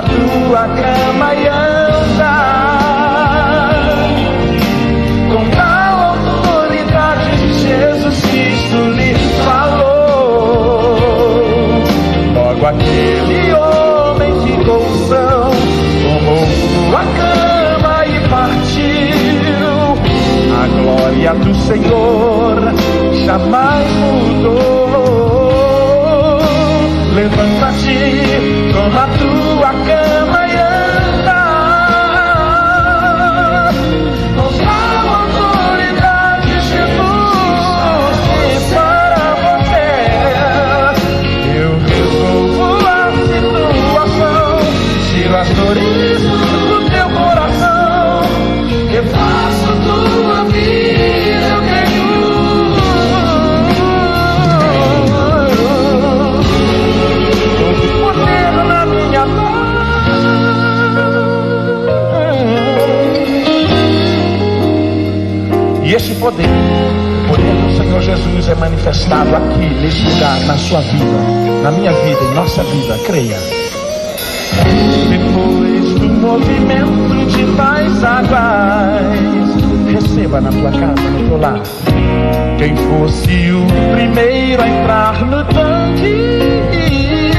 tua poder, o poder do Senhor Jesus é manifestado aqui, nesse lugar, na sua vida, na minha vida, em nossa vida, creia. Depois do movimento de tais águas, receba na tua casa, no teu lar. Quem fosse o primeiro a entrar no tanque,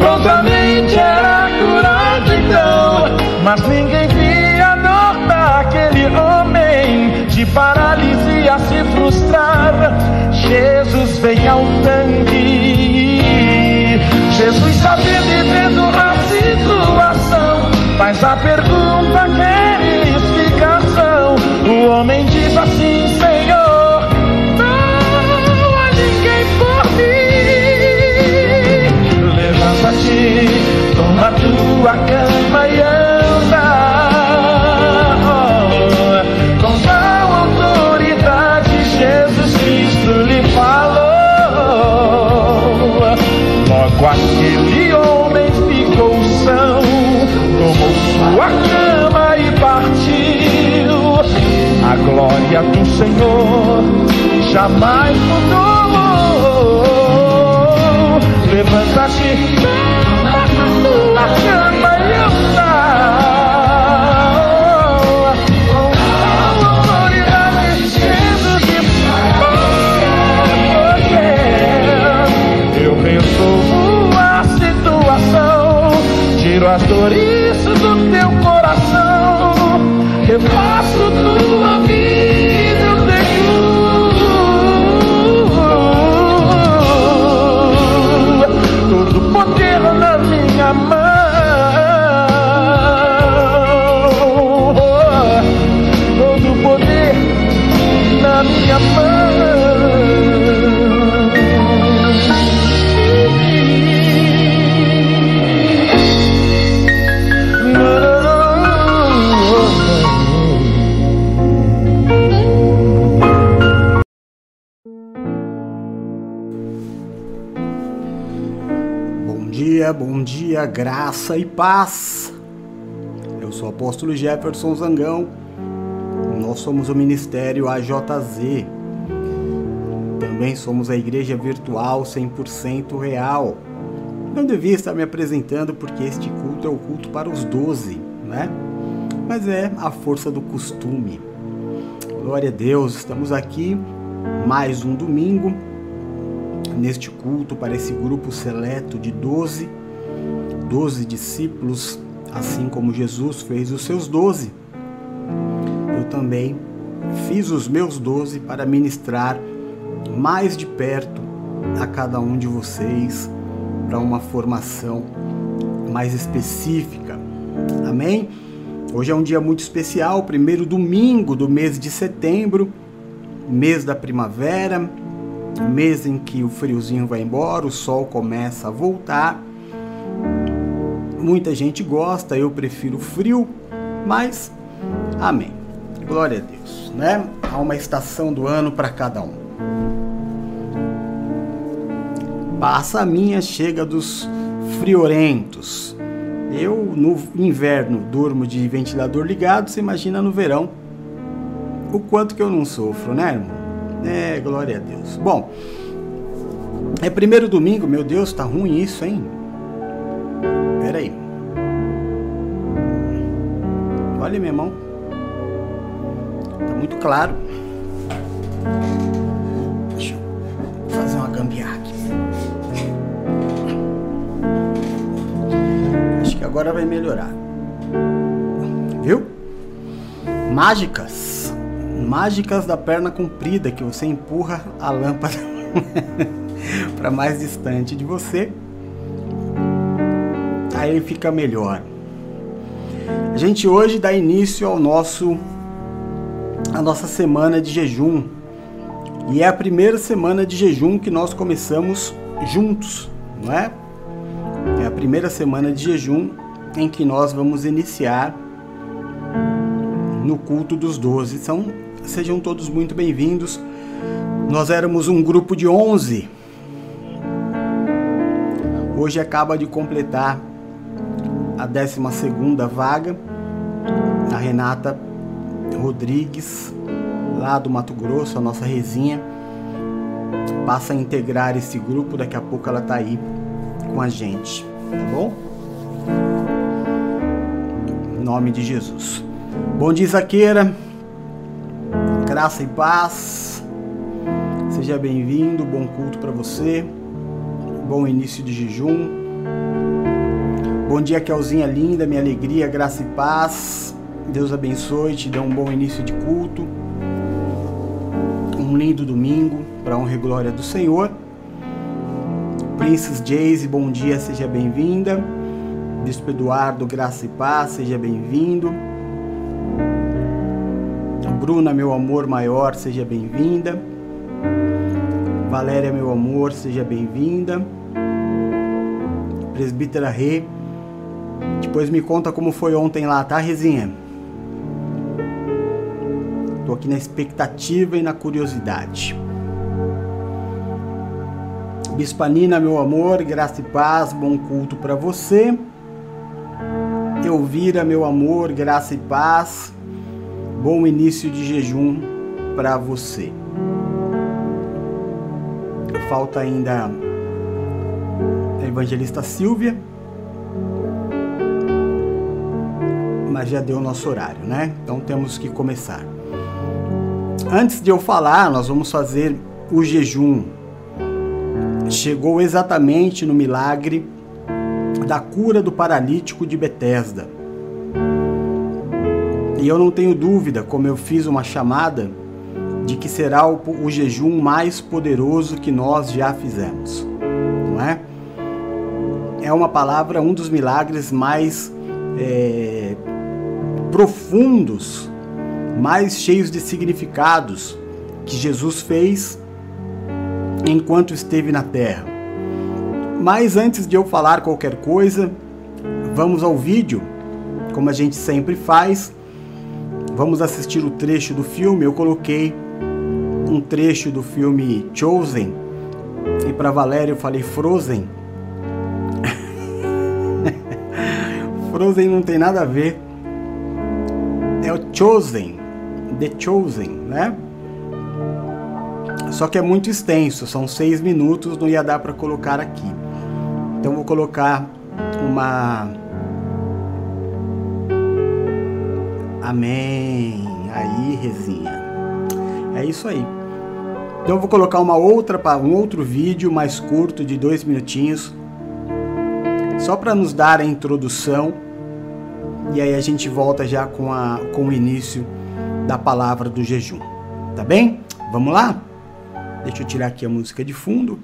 prontamente era curado então, mas ninguém paralisia se frustrar. Jesus vem ao tanque. Jesus sabendo e vendo a situação, faz a pergunta, quer explicação. O homem diz assim, Senhor, não há ninguém por mim. Levanta-te, toma tua cama glória do Senhor jamais mudou. Levanta-te, graça e paz. Eu sou o apóstolo Jefferson Zangão. Nós somos o Ministério AJZ. Também somos a Igreja Virtual 100% Real. Não devia estar me apresentando porque este culto é o culto para os 12, né? Mas é a força do costume. Glória a Deus, estamos aqui mais um domingo neste culto para esse grupo seleto de 12, 12 discípulos, assim como Jesus fez os seus 12. Eu também fiz os meus 12 para ministrar mais de perto a cada um de vocês para uma formação mais específica. Amém? Hoje é um dia muito especial, primeiro domingo do mês de setembro, mês da primavera, mês em que o friozinho vai embora, o sol começa a voltar. Muita gente gosta, eu prefiro frio, mas amém. Glória a Deus, né? Há uma estação do ano para cada um. Passa a minha, chega dos friorentos. Eu no inverno durmo de ventilador ligado, você imagina no verão o quanto que eu não sofro, né, irmão? É, glória a Deus. Bom, é primeiro domingo, meu Deus, tá ruim isso, hein? Pera aí. Olha minha mão. Tá muito claro. Deixa eu fazer uma gambiarra aqui. Acho que agora vai melhorar. Viu? Mágicas. Mágicas da perna comprida que você empurra a lâmpada para mais distante de você. Aí fica melhor. A gente hoje dá início ao nosso a nossa semana de jejum. E é a primeira semana de jejum que nós começamos juntos, não é? É a primeira semana de jejum em que nós vamos iniciar no culto dos doze. Então, sejam todos muito bem-vindos. Nós éramos um grupo de 11. Hoje acaba de completar a 12 vaga. A Renata Rodrigues, lá do Mato Grosso, a nossa resinha, passa a integrar esse grupo. Daqui a pouco ela tá aí com a gente, tá bom? Em nome de Jesus. Bom dia, Zaqueira. Graça e paz. Seja bem-vindo. Bom culto para você. Bom início de jejum. Bom dia, Kelzinha linda, minha alegria, graça e paz. Deus abençoe, te dê um bom início de culto. Um lindo domingo para honra e glória do Senhor. Princess Jayce, bom dia, seja bem-vinda. Bispo Eduardo, graça e paz, seja bem-vindo. Bruna, meu amor maior, seja bem-vinda. Valéria, meu amor, seja bem-vinda. Presbítera Rê, depois me conta como foi ontem lá, tá, Rezinha? Tô aqui na expectativa e na curiosidade. Bispanina, meu amor, graça e paz, bom culto para você. Elvira, meu amor, graça e paz. Bom início de jejum para você. Falta ainda a evangelista Silvia. Mas já deu nosso horário, né? Então temos que começar. Antes de eu falar, nós vamos fazer o jejum. Chegou exatamente no milagre da cura do paralítico de Betesda. E eu não tenho dúvida, como eu fiz uma chamada, de que será o, o jejum mais poderoso que nós já fizemos. Não é? É uma palavra, um dos milagres mais é, profundos, mais cheios de significados que Jesus fez enquanto esteve na terra. Mas antes de eu falar qualquer coisa, vamos ao vídeo, como a gente sempre faz Vamos assistir o trecho do filme. Eu coloquei um trecho do filme Chosen e para Valéria eu falei Frozen. Frozen não tem nada a ver. É o Chosen, The Chosen, né? Só que é muito extenso, são seis minutos, não ia dar para colocar aqui. Então vou colocar uma Amém. Aí, resinha. É isso aí. Então vou colocar uma outra, um outro vídeo mais curto de dois minutinhos, só para nos dar a introdução. E aí a gente volta já com, a, com o início da palavra do jejum. Tá bem? Vamos lá? Deixa eu tirar aqui a música de fundo.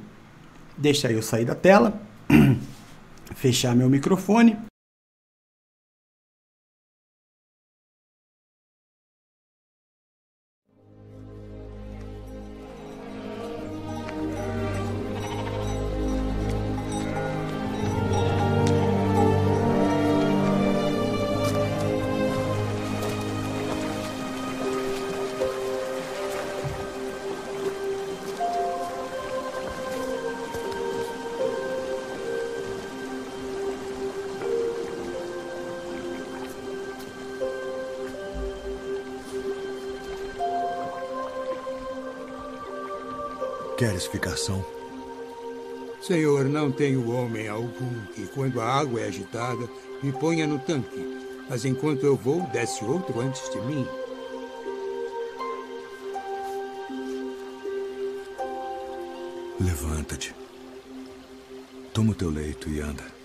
Deixa eu sair da tela. Fechar meu microfone. Quer explicação? Senhor, não tenho homem algum que, quando a água é agitada, me ponha no tanque, mas enquanto eu vou, desce outro antes de mim. Levanta-te. Toma o teu leito e anda.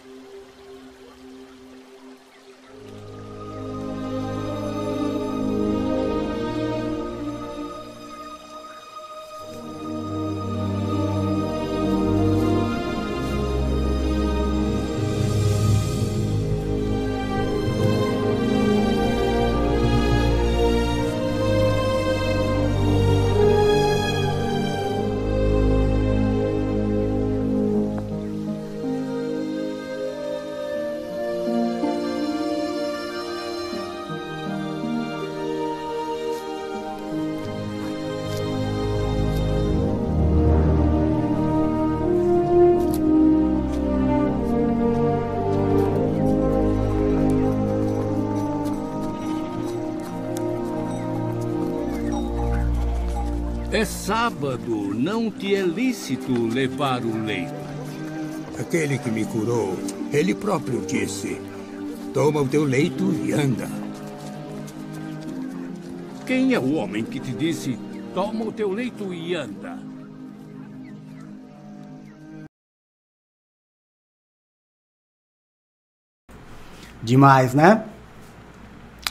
Sábado, não te é lícito levar o leito. Aquele que me curou, ele próprio disse: Toma o teu leito e anda. Quem é o homem que te disse: Toma o teu leito e anda? Demais, né?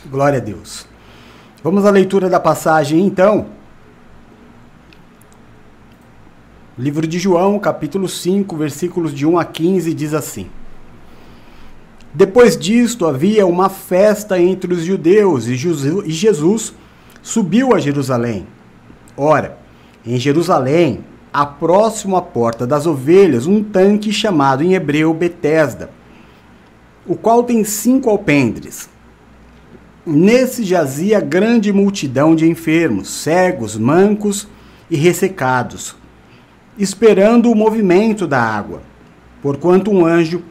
Glória a Deus. Vamos à leitura da passagem então. Livro de João, capítulo 5, versículos de 1 a 15, diz assim: Depois disto havia uma festa entre os judeus e Jesus subiu a Jerusalém. Ora, em Jerusalém, há próximo à porta das ovelhas, um tanque chamado em hebreu Betesda, o qual tem cinco alpendres. Nesse jazia grande multidão de enfermos, cegos, mancos e ressecados esperando o movimento da água, porquanto um anjo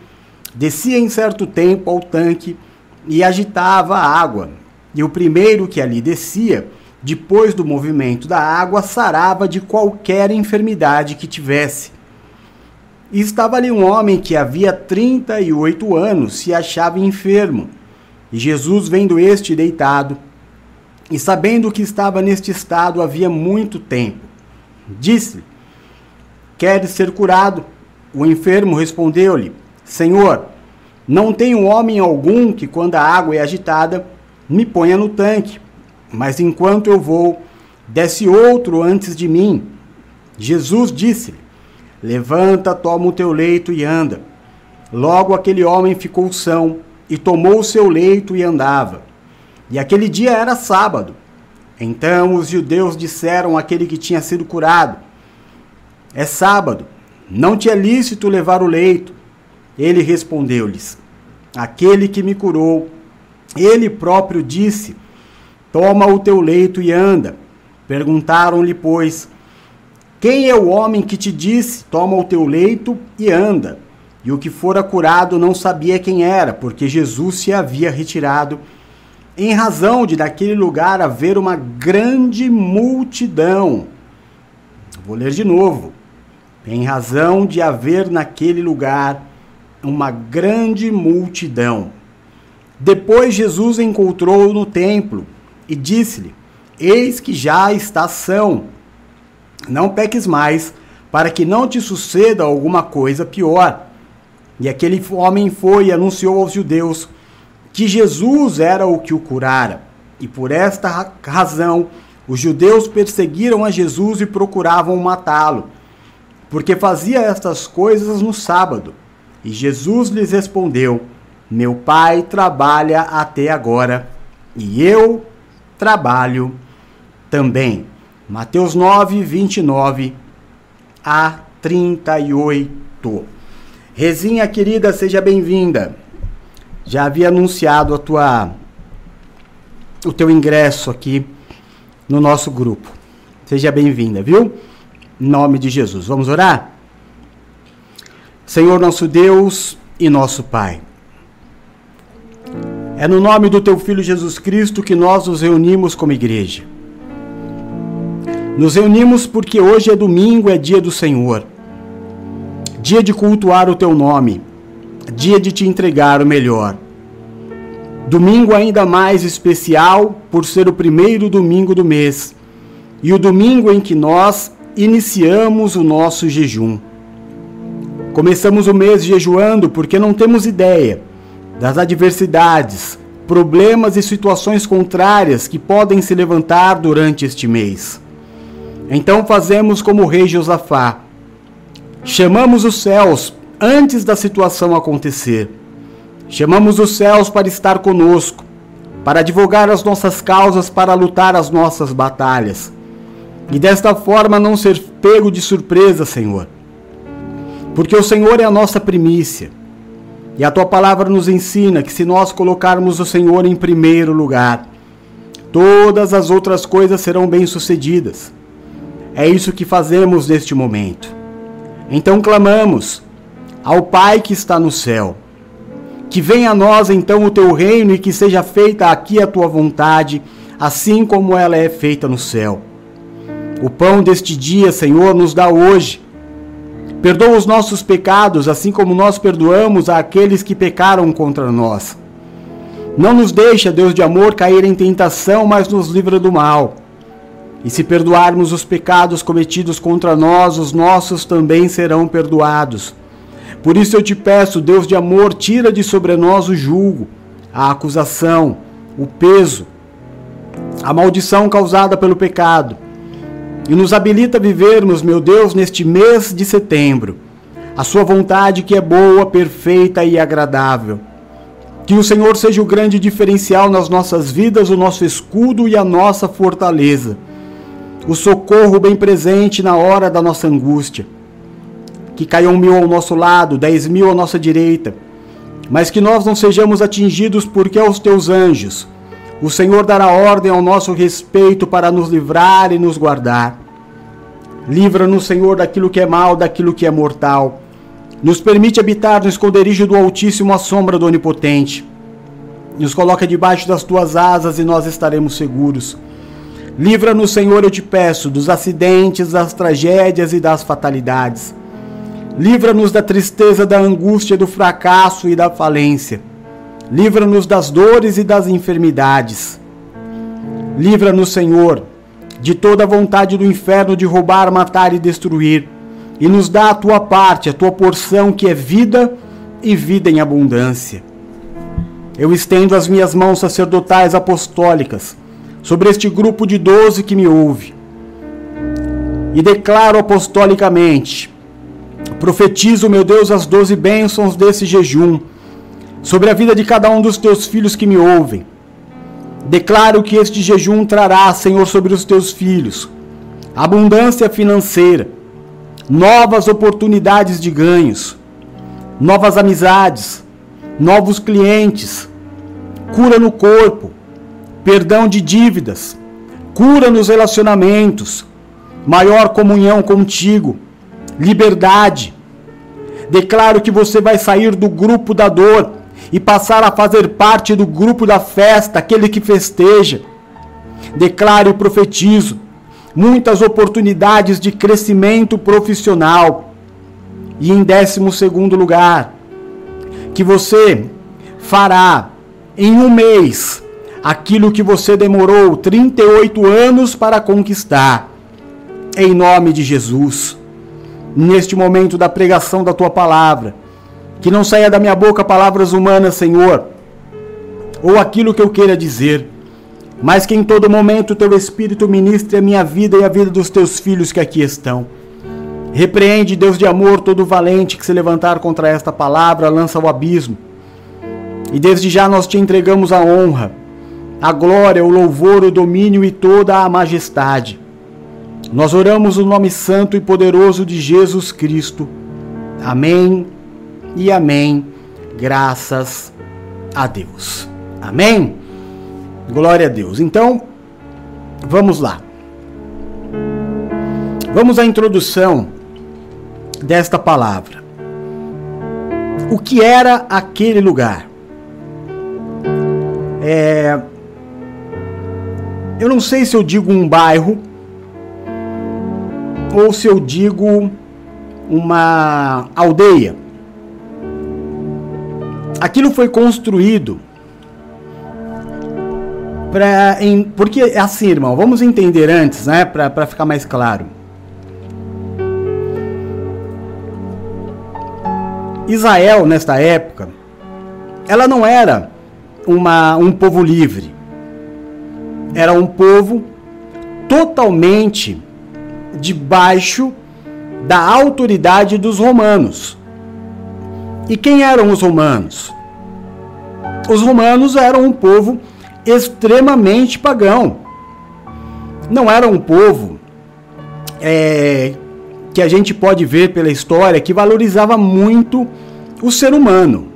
descia em certo tempo ao tanque e agitava a água, e o primeiro que ali descia, depois do movimento da água, sarava de qualquer enfermidade que tivesse. E estava ali um homem que havia trinta e oito anos se achava enfermo. E Jesus, vendo este deitado, e sabendo que estava neste estado havia muito tempo, disse-lhe: Queres ser curado? O enfermo respondeu-lhe: Senhor, não tenho homem algum que, quando a água é agitada, me ponha no tanque, mas enquanto eu vou, desce outro antes de mim. Jesus disse-lhe: Levanta, toma o teu leito e anda. Logo aquele homem ficou são e tomou o seu leito e andava. E aquele dia era sábado. Então os judeus disseram àquele que tinha sido curado: é sábado, não te é lícito levar o leito. Ele respondeu-lhes: Aquele que me curou, ele próprio disse: Toma o teu leito e anda. Perguntaram-lhe, pois, quem é o homem que te disse: Toma o teu leito e anda? E o que fora curado não sabia quem era, porque Jesus se havia retirado, em razão de daquele lugar haver uma grande multidão. Vou ler de novo em razão de haver naquele lugar uma grande multidão. Depois Jesus encontrou no templo e disse-lhe: Eis que já está são. Não peques mais, para que não te suceda alguma coisa pior. E aquele homem foi e anunciou aos judeus que Jesus era o que o curara. E por esta razão, os judeus perseguiram a Jesus e procuravam matá-lo porque fazia estas coisas no sábado. E Jesus lhes respondeu: Meu pai trabalha até agora, e eu trabalho também. Mateus 9, 29 a 38. Rezinha querida, seja bem-vinda. Já havia anunciado a tua o teu ingresso aqui no nosso grupo. Seja bem-vinda, viu? Nome de Jesus. Vamos orar? Senhor nosso Deus e nosso Pai. É no nome do teu filho Jesus Cristo que nós nos reunimos como igreja. Nos reunimos porque hoje é domingo, é dia do Senhor. dia de cultuar o teu nome, dia de te entregar o melhor. Domingo ainda mais especial por ser o primeiro domingo do mês e o domingo em que nós iniciamos o nosso jejum. Começamos o mês jejuando porque não temos ideia das adversidades, problemas e situações contrárias que podem se levantar durante este mês. Então fazemos como o rei Josafá. Chamamos os céus antes da situação acontecer. Chamamos os céus para estar conosco, para advogar as nossas causas, para lutar as nossas batalhas. E desta forma não ser pego de surpresa, Senhor. Porque o Senhor é a nossa primícia. E a tua palavra nos ensina que se nós colocarmos o Senhor em primeiro lugar, todas as outras coisas serão bem-sucedidas. É isso que fazemos neste momento. Então clamamos ao Pai que está no céu. Que venha a nós então o teu reino e que seja feita aqui a tua vontade, assim como ela é feita no céu. O pão deste dia, Senhor, nos dá hoje Perdoa os nossos pecados, assim como nós perdoamos àqueles que pecaram contra nós. Não nos deixa, Deus de amor, cair em tentação, mas nos livra do mal. E se perdoarmos os pecados cometidos contra nós, os nossos também serão perdoados. Por isso eu te peço, Deus de amor, tira de sobre nós o julgo, a acusação, o peso, a maldição causada pelo pecado e nos habilita a vivermos, meu Deus, neste mês de setembro, a Sua vontade que é boa, perfeita e agradável. Que o Senhor seja o grande diferencial nas nossas vidas, o nosso escudo e a nossa fortaleza, o socorro bem presente na hora da nossa angústia. Que caiam mil ao nosso lado, dez mil à nossa direita, mas que nós não sejamos atingidos porque aos teus anjos o Senhor dará ordem ao nosso respeito para nos livrar e nos guardar. Livra-nos, Senhor, daquilo que é mal, daquilo que é mortal. Nos permite habitar no esconderijo do Altíssimo à sombra do Onipotente. Nos coloca debaixo das tuas asas e nós estaremos seguros. Livra-nos, Senhor, eu te peço, dos acidentes, das tragédias e das fatalidades. Livra-nos da tristeza, da angústia, do fracasso e da falência. Livra-nos das dores e das enfermidades. Livra-nos, Senhor, de toda a vontade do inferno de roubar, matar e destruir. E nos dá a tua parte, a tua porção, que é vida e vida em abundância. Eu estendo as minhas mãos sacerdotais apostólicas sobre este grupo de doze que me ouve. E declaro apostolicamente, profetizo, meu Deus, as doze bênçãos desse jejum sobre a vida de cada um dos teus filhos que me ouvem. Declaro que este jejum trará, Senhor, sobre os teus filhos abundância financeira, novas oportunidades de ganhos, novas amizades, novos clientes, cura no corpo, perdão de dívidas, cura nos relacionamentos, maior comunhão contigo, liberdade. Declaro que você vai sair do grupo da dor e passar a fazer parte do grupo da festa, aquele que festeja. Declaro e profetizo muitas oportunidades de crescimento profissional. E em décimo segundo lugar, que você fará em um mês aquilo que você demorou 38 anos para conquistar. Em nome de Jesus. Neste momento da pregação da tua palavra, que não saia da minha boca palavras humanas, Senhor, ou aquilo que eu queira dizer, mas que em todo momento teu Espírito ministre a minha vida e a vida dos teus filhos que aqui estão. Repreende, Deus de amor, todo valente que se levantar contra esta palavra, lança ao abismo. E desde já nós te entregamos a honra, a glória, o louvor, o domínio e toda a majestade. Nós oramos o no nome santo e poderoso de Jesus Cristo. Amém e amém. Graças a Deus. Amém? Glória a Deus. Então, vamos lá. Vamos à introdução desta palavra. O que era aquele lugar? É, eu não sei se eu digo um bairro ou se eu digo uma aldeia. Aquilo foi construído para porque é assim, irmão, vamos entender antes, né, para ficar mais claro. Israel nesta época, ela não era uma, um povo livre. Era um povo totalmente debaixo da autoridade dos romanos. E quem eram os romanos? Os romanos eram um povo extremamente pagão. Não era um povo é, que a gente pode ver pela história que valorizava muito o ser humano.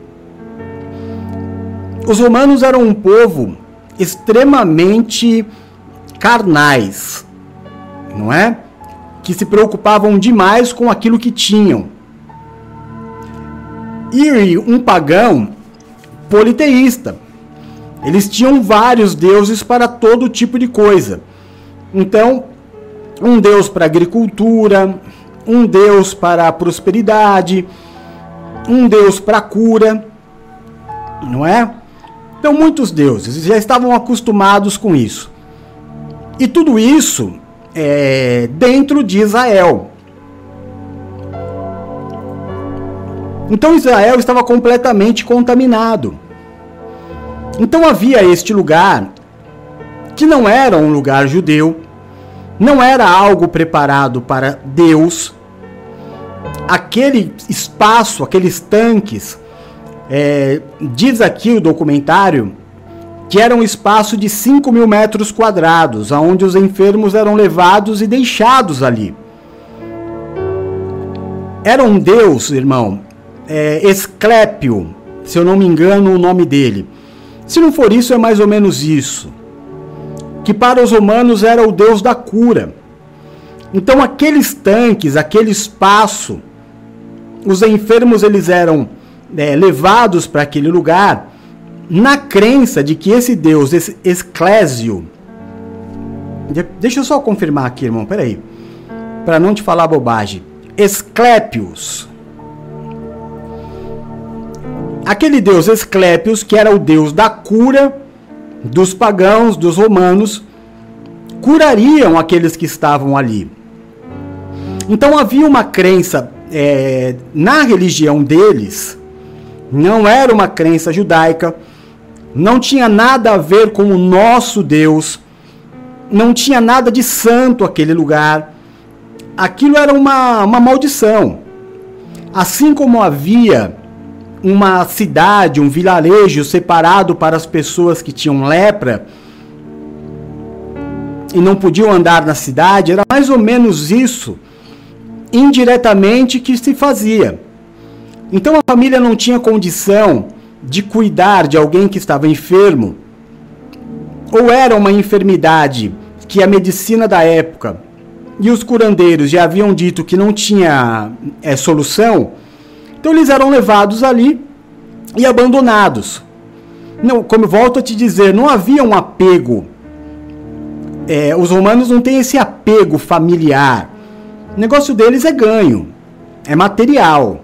Os romanos eram um povo extremamente carnais, não é? Que se preocupavam demais com aquilo que tinham. E um pagão politeísta. Eles tinham vários deuses para todo tipo de coisa. Então, um deus para agricultura, um deus para prosperidade, um deus para cura, não é? Então, muitos deuses já estavam acostumados com isso. E tudo isso é, dentro de Israel. Então Israel estava completamente contaminado. Então havia este lugar que não era um lugar judeu, não era algo preparado para Deus. Aquele espaço, aqueles tanques, é, diz aqui o documentário que era um espaço de 5 mil metros quadrados, onde os enfermos eram levados e deixados ali. Era um deus, irmão, é, Esclépio, se eu não me engano o nome dele. Se não for isso, é mais ou menos isso. Que para os romanos era o deus da cura. Então aqueles tanques, aquele espaço, os enfermos eles eram é, levados para aquele lugar na crença de que esse Deus, esse Esclésio, deixa eu só confirmar aqui, irmão, peraí, para não te falar bobagem, Esclépios, aquele Deus Esclépios, que era o Deus da cura dos pagãos, dos romanos, curariam aqueles que estavam ali. Então havia uma crença é, na religião deles, não era uma crença judaica, não tinha nada a ver com o nosso Deus, não tinha nada de santo aquele lugar. Aquilo era uma, uma maldição. Assim como havia uma cidade, um vilarejo separado para as pessoas que tinham lepra e não podiam andar na cidade, era mais ou menos isso, indiretamente, que se fazia. Então a família não tinha condição de cuidar de alguém que estava enfermo, ou era uma enfermidade que a medicina da época e os curandeiros já haviam dito que não tinha é, solução, então eles eram levados ali e abandonados. Não, como volto a te dizer, não havia um apego. É, os romanos não têm esse apego familiar. O negócio deles é ganho, é material.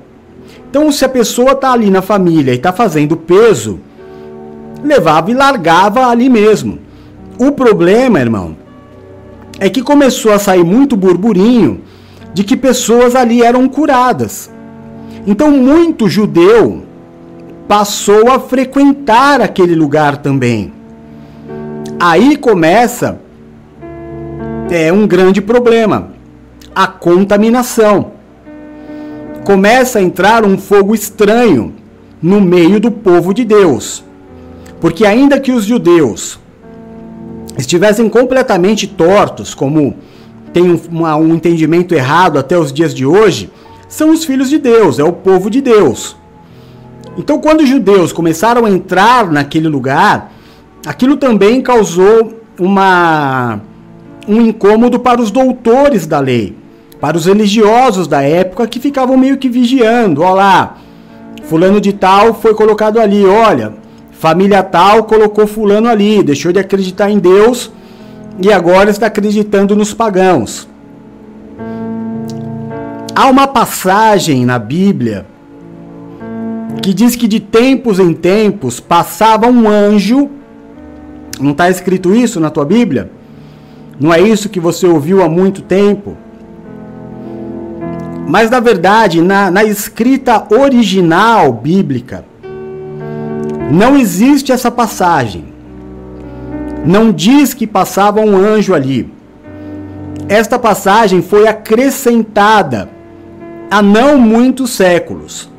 Então, se a pessoa está ali na família e está fazendo peso, levava e largava ali mesmo. O problema, irmão, é que começou a sair muito burburinho de que pessoas ali eram curadas. Então, muito judeu passou a frequentar aquele lugar também. Aí começa é um grande problema, a contaminação começa a entrar um fogo estranho no meio do povo de Deus. Porque, ainda que os judeus estivessem completamente tortos, como tem um, um entendimento errado até os dias de hoje, são os filhos de Deus, é o povo de Deus. Então, quando os judeus começaram a entrar naquele lugar, aquilo também causou uma, um incômodo para os doutores da lei para os religiosos da época que ficavam meio que vigiando. Olha lá, fulano de tal foi colocado ali, olha, família tal colocou fulano ali, deixou de acreditar em Deus e agora está acreditando nos pagãos. Há uma passagem na Bíblia que diz que de tempos em tempos passava um anjo. Não está escrito isso na tua Bíblia? Não é isso que você ouviu há muito tempo? Mas na verdade, na, na escrita original bíblica, não existe essa passagem. Não diz que passava um anjo ali. Esta passagem foi acrescentada há não muitos séculos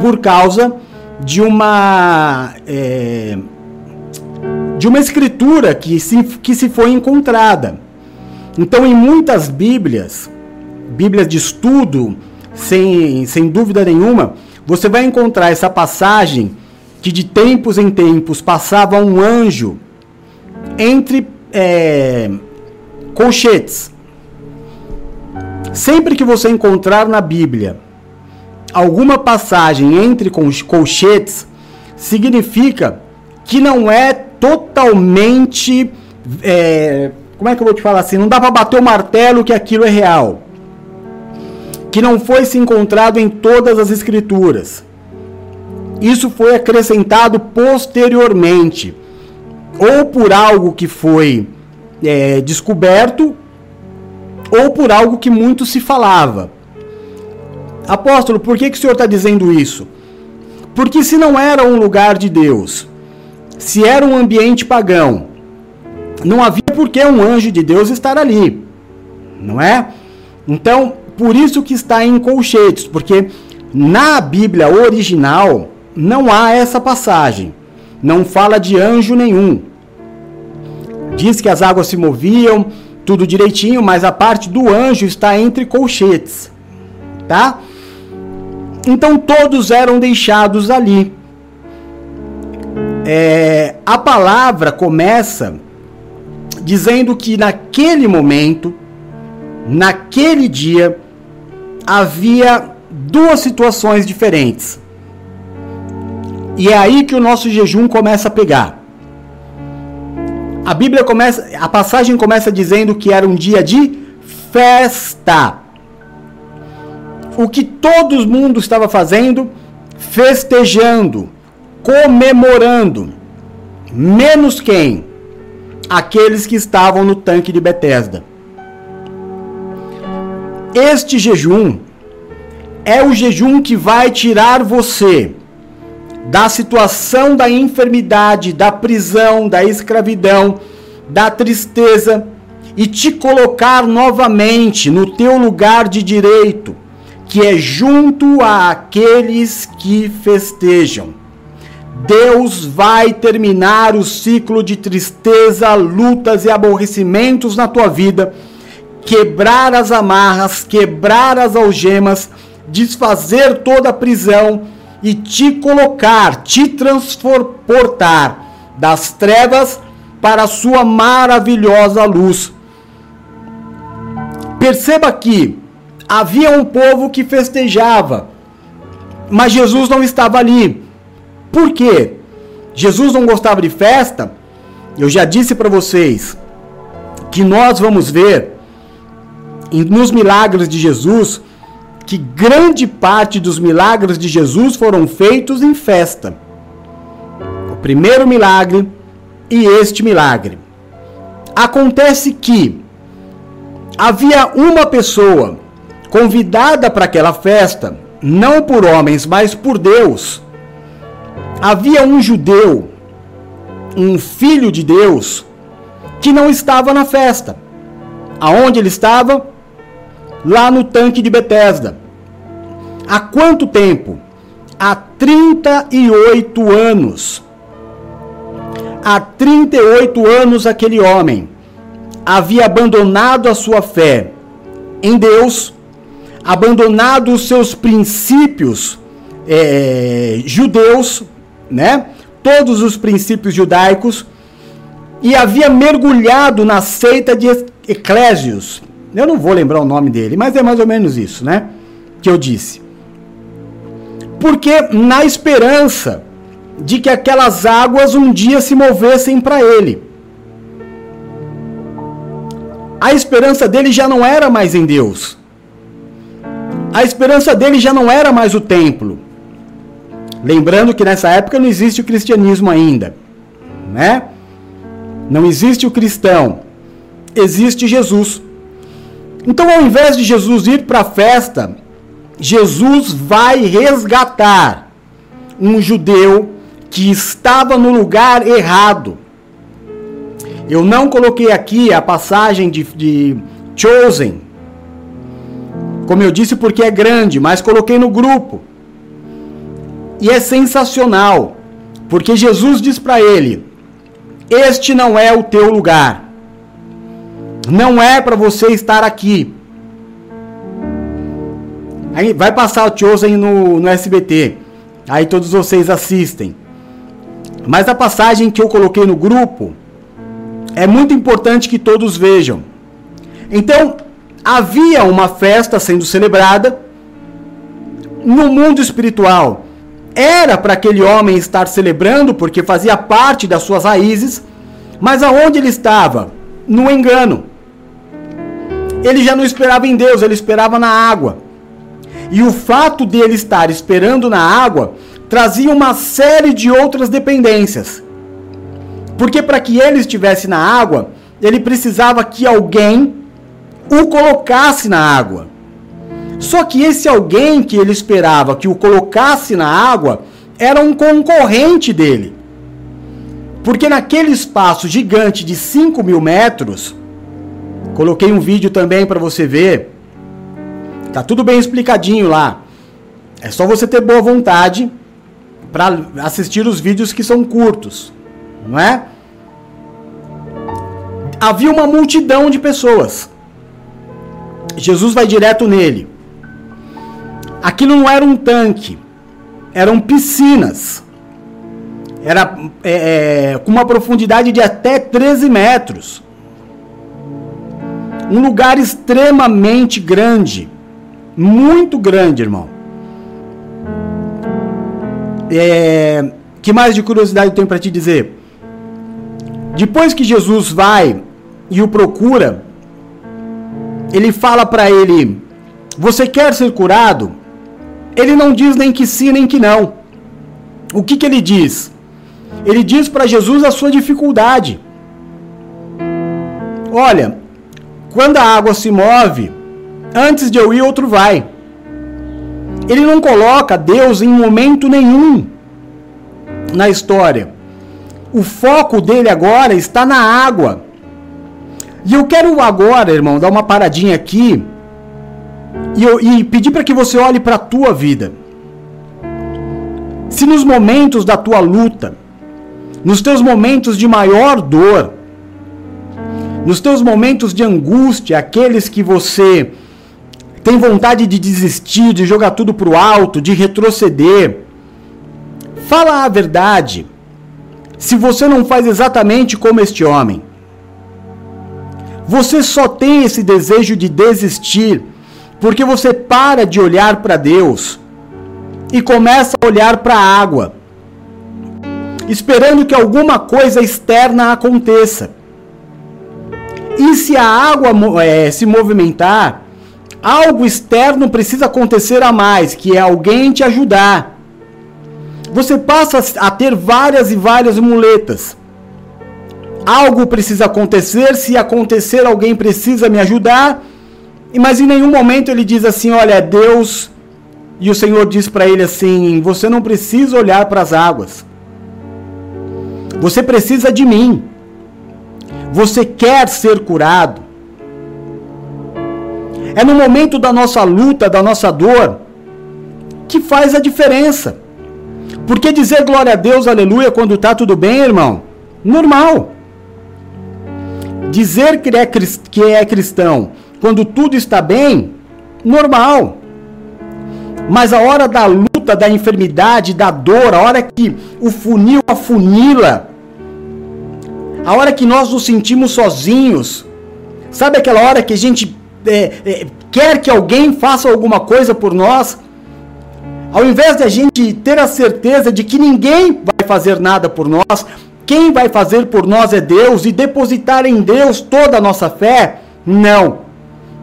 por causa de uma é, de uma escritura que se, que se foi encontrada. Então, em muitas Bíblias, Bíblias de estudo, sem, sem dúvida nenhuma, você vai encontrar essa passagem que de tempos em tempos passava um anjo entre é, colchetes. Sempre que você encontrar na Bíblia alguma passagem entre colchetes, significa que não é totalmente. É, como é que eu vou te falar assim? Não dá para bater o martelo que aquilo é real que não foi se encontrado em todas as escrituras. Isso foi acrescentado posteriormente, ou por algo que foi é, descoberto, ou por algo que muito se falava. Apóstolo, por que, que o senhor está dizendo isso? Porque se não era um lugar de Deus, se era um ambiente pagão, não havia por que um anjo de Deus estar ali, não é? Então, por isso que está em colchetes, porque na Bíblia original não há essa passagem. Não fala de anjo nenhum. Diz que as águas se moviam, tudo direitinho, mas a parte do anjo está entre colchetes. Tá? Então todos eram deixados ali. É, a palavra começa dizendo que naquele momento, naquele dia, havia duas situações diferentes. E é aí que o nosso jejum começa a pegar. A Bíblia começa, a passagem começa dizendo que era um dia de festa. O que todo mundo estava fazendo? Festejando, comemorando. Menos quem? Aqueles que estavam no tanque de Betesda. Este jejum é o jejum que vai tirar você da situação da enfermidade, da prisão, da escravidão, da tristeza e te colocar novamente no teu lugar de direito, que é junto àqueles que festejam. Deus vai terminar o ciclo de tristeza, lutas e aborrecimentos na tua vida quebrar as amarras, quebrar as algemas, desfazer toda a prisão e te colocar, te transportar das trevas para a sua maravilhosa luz. Perceba que havia um povo que festejava, mas Jesus não estava ali. Por quê? Jesus não gostava de festa? Eu já disse para vocês que nós vamos ver nos milagres de Jesus que grande parte dos milagres de Jesus foram feitos em festa. O primeiro milagre e este milagre. Acontece que havia uma pessoa convidada para aquela festa, não por homens, mas por Deus. Havia um judeu, um filho de Deus, que não estava na festa. Aonde ele estava? lá no tanque de Betesda. Há quanto tempo? Há 38 anos. Há 38 anos aquele homem havia abandonado a sua fé em Deus, abandonado os seus princípios é, judeus, né? Todos os princípios judaicos e havia mergulhado na seita de Eclésios, eu não vou lembrar o nome dele, mas é mais ou menos isso, né? Que eu disse. Porque na esperança de que aquelas águas um dia se movessem para ele. A esperança dele já não era mais em Deus. a esperança dele já não era mais o templo. Lembrando que nessa época não existe o cristianismo ainda, né? Não existe o cristão, existe Jesus. Então, ao invés de Jesus ir para a festa, Jesus vai resgatar um judeu que estava no lugar errado. Eu não coloquei aqui a passagem de, de Chosen, como eu disse, porque é grande, mas coloquei no grupo. E é sensacional, porque Jesus diz para ele: Este não é o teu lugar. Não é para você estar aqui. Aí vai passar o Chosen no, no SBT. Aí todos vocês assistem. Mas a passagem que eu coloquei no grupo é muito importante que todos vejam. Então, havia uma festa sendo celebrada no mundo espiritual. Era para aquele homem estar celebrando porque fazia parte das suas raízes, mas aonde ele estava? No engano. Ele já não esperava em Deus, ele esperava na água. E o fato dele estar esperando na água trazia uma série de outras dependências. Porque para que ele estivesse na água, ele precisava que alguém o colocasse na água. Só que esse alguém que ele esperava que o colocasse na água era um concorrente dele. Porque naquele espaço gigante de 5 mil metros, coloquei um vídeo também para você ver, tá tudo bem explicadinho lá. É só você ter boa vontade para assistir os vídeos que são curtos, não é? Havia uma multidão de pessoas. Jesus vai direto nele. Aquilo não era um tanque, eram piscinas. Era é, é, com uma profundidade de até 13 metros. Um lugar extremamente grande. Muito grande, irmão. É, que mais de curiosidade eu tenho para te dizer? Depois que Jesus vai e o procura, ele fala para ele: Você quer ser curado? Ele não diz nem que sim nem que não. O que, que ele diz? Ele diz para Jesus a sua dificuldade. Olha, quando a água se move, antes de eu ir, outro vai. Ele não coloca Deus em momento nenhum na história. O foco dele agora está na água. E eu quero agora, irmão, dar uma paradinha aqui e, eu, e pedir para que você olhe para a tua vida. Se nos momentos da tua luta, nos teus momentos de maior dor, nos teus momentos de angústia, aqueles que você tem vontade de desistir, de jogar tudo pro alto, de retroceder, fala a verdade. Se você não faz exatamente como este homem, você só tem esse desejo de desistir porque você para de olhar para Deus e começa a olhar para a água, esperando que alguma coisa externa aconteça. E se a água é, se movimentar, algo externo precisa acontecer a mais, que é alguém te ajudar. Você passa a ter várias e várias muletas. Algo precisa acontecer, se acontecer, alguém precisa me ajudar. Mas em nenhum momento ele diz assim: Olha, é Deus. E o Senhor diz para ele assim: Você não precisa olhar para as águas. Você precisa de mim. Você quer ser curado. É no momento da nossa luta, da nossa dor, que faz a diferença. Porque dizer glória a Deus, aleluia, quando está tudo bem, irmão, normal. Dizer que é, que é cristão quando tudo está bem, normal. Mas a hora da luta, da enfermidade, da dor, a hora que o funil afunila, a hora que nós nos sentimos sozinhos, sabe aquela hora que a gente é, é, quer que alguém faça alguma coisa por nós? Ao invés de a gente ter a certeza de que ninguém vai fazer nada por nós, quem vai fazer por nós é Deus e depositar em Deus toda a nossa fé? Não.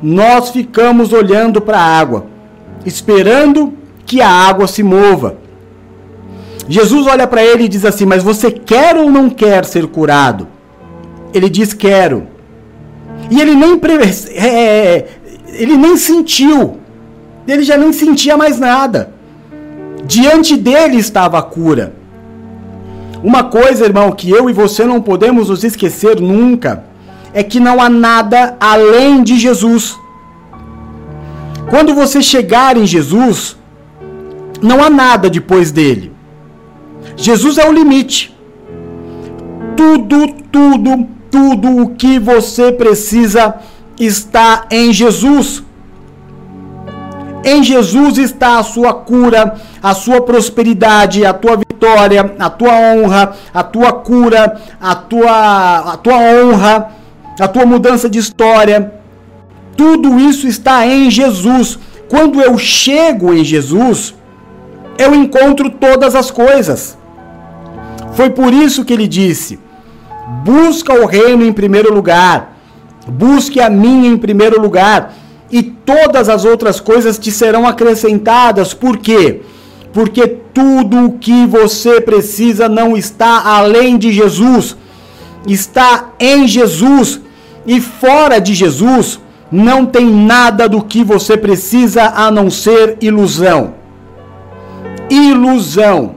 Nós ficamos olhando para a água. esperando que a água se mova. Jesus olha para ele e diz assim: Mas você quer ou não quer ser curado? Ele diz: Quero. E ele nem, é, é, ele nem sentiu, ele já nem sentia mais nada. Diante dele estava a cura. Uma coisa, irmão, que eu e você não podemos nos esquecer nunca é que não há nada além de Jesus. Quando você chegar em Jesus, não há nada depois dele. Jesus é o limite. Tudo, tudo, tudo o que você precisa está em Jesus. Em Jesus está a sua cura, a sua prosperidade, a tua vitória, a tua honra, a tua cura, a tua, a tua honra, a tua mudança de história. Tudo isso está em Jesus. Quando eu chego em Jesus, eu encontro todas as coisas. Foi por isso que ele disse: busca o reino em primeiro lugar, busque a mim em primeiro lugar, e todas as outras coisas te serão acrescentadas. Por quê? Porque tudo o que você precisa não está além de Jesus, está em Jesus, e fora de Jesus não tem nada do que você precisa a não ser ilusão. Ilusão.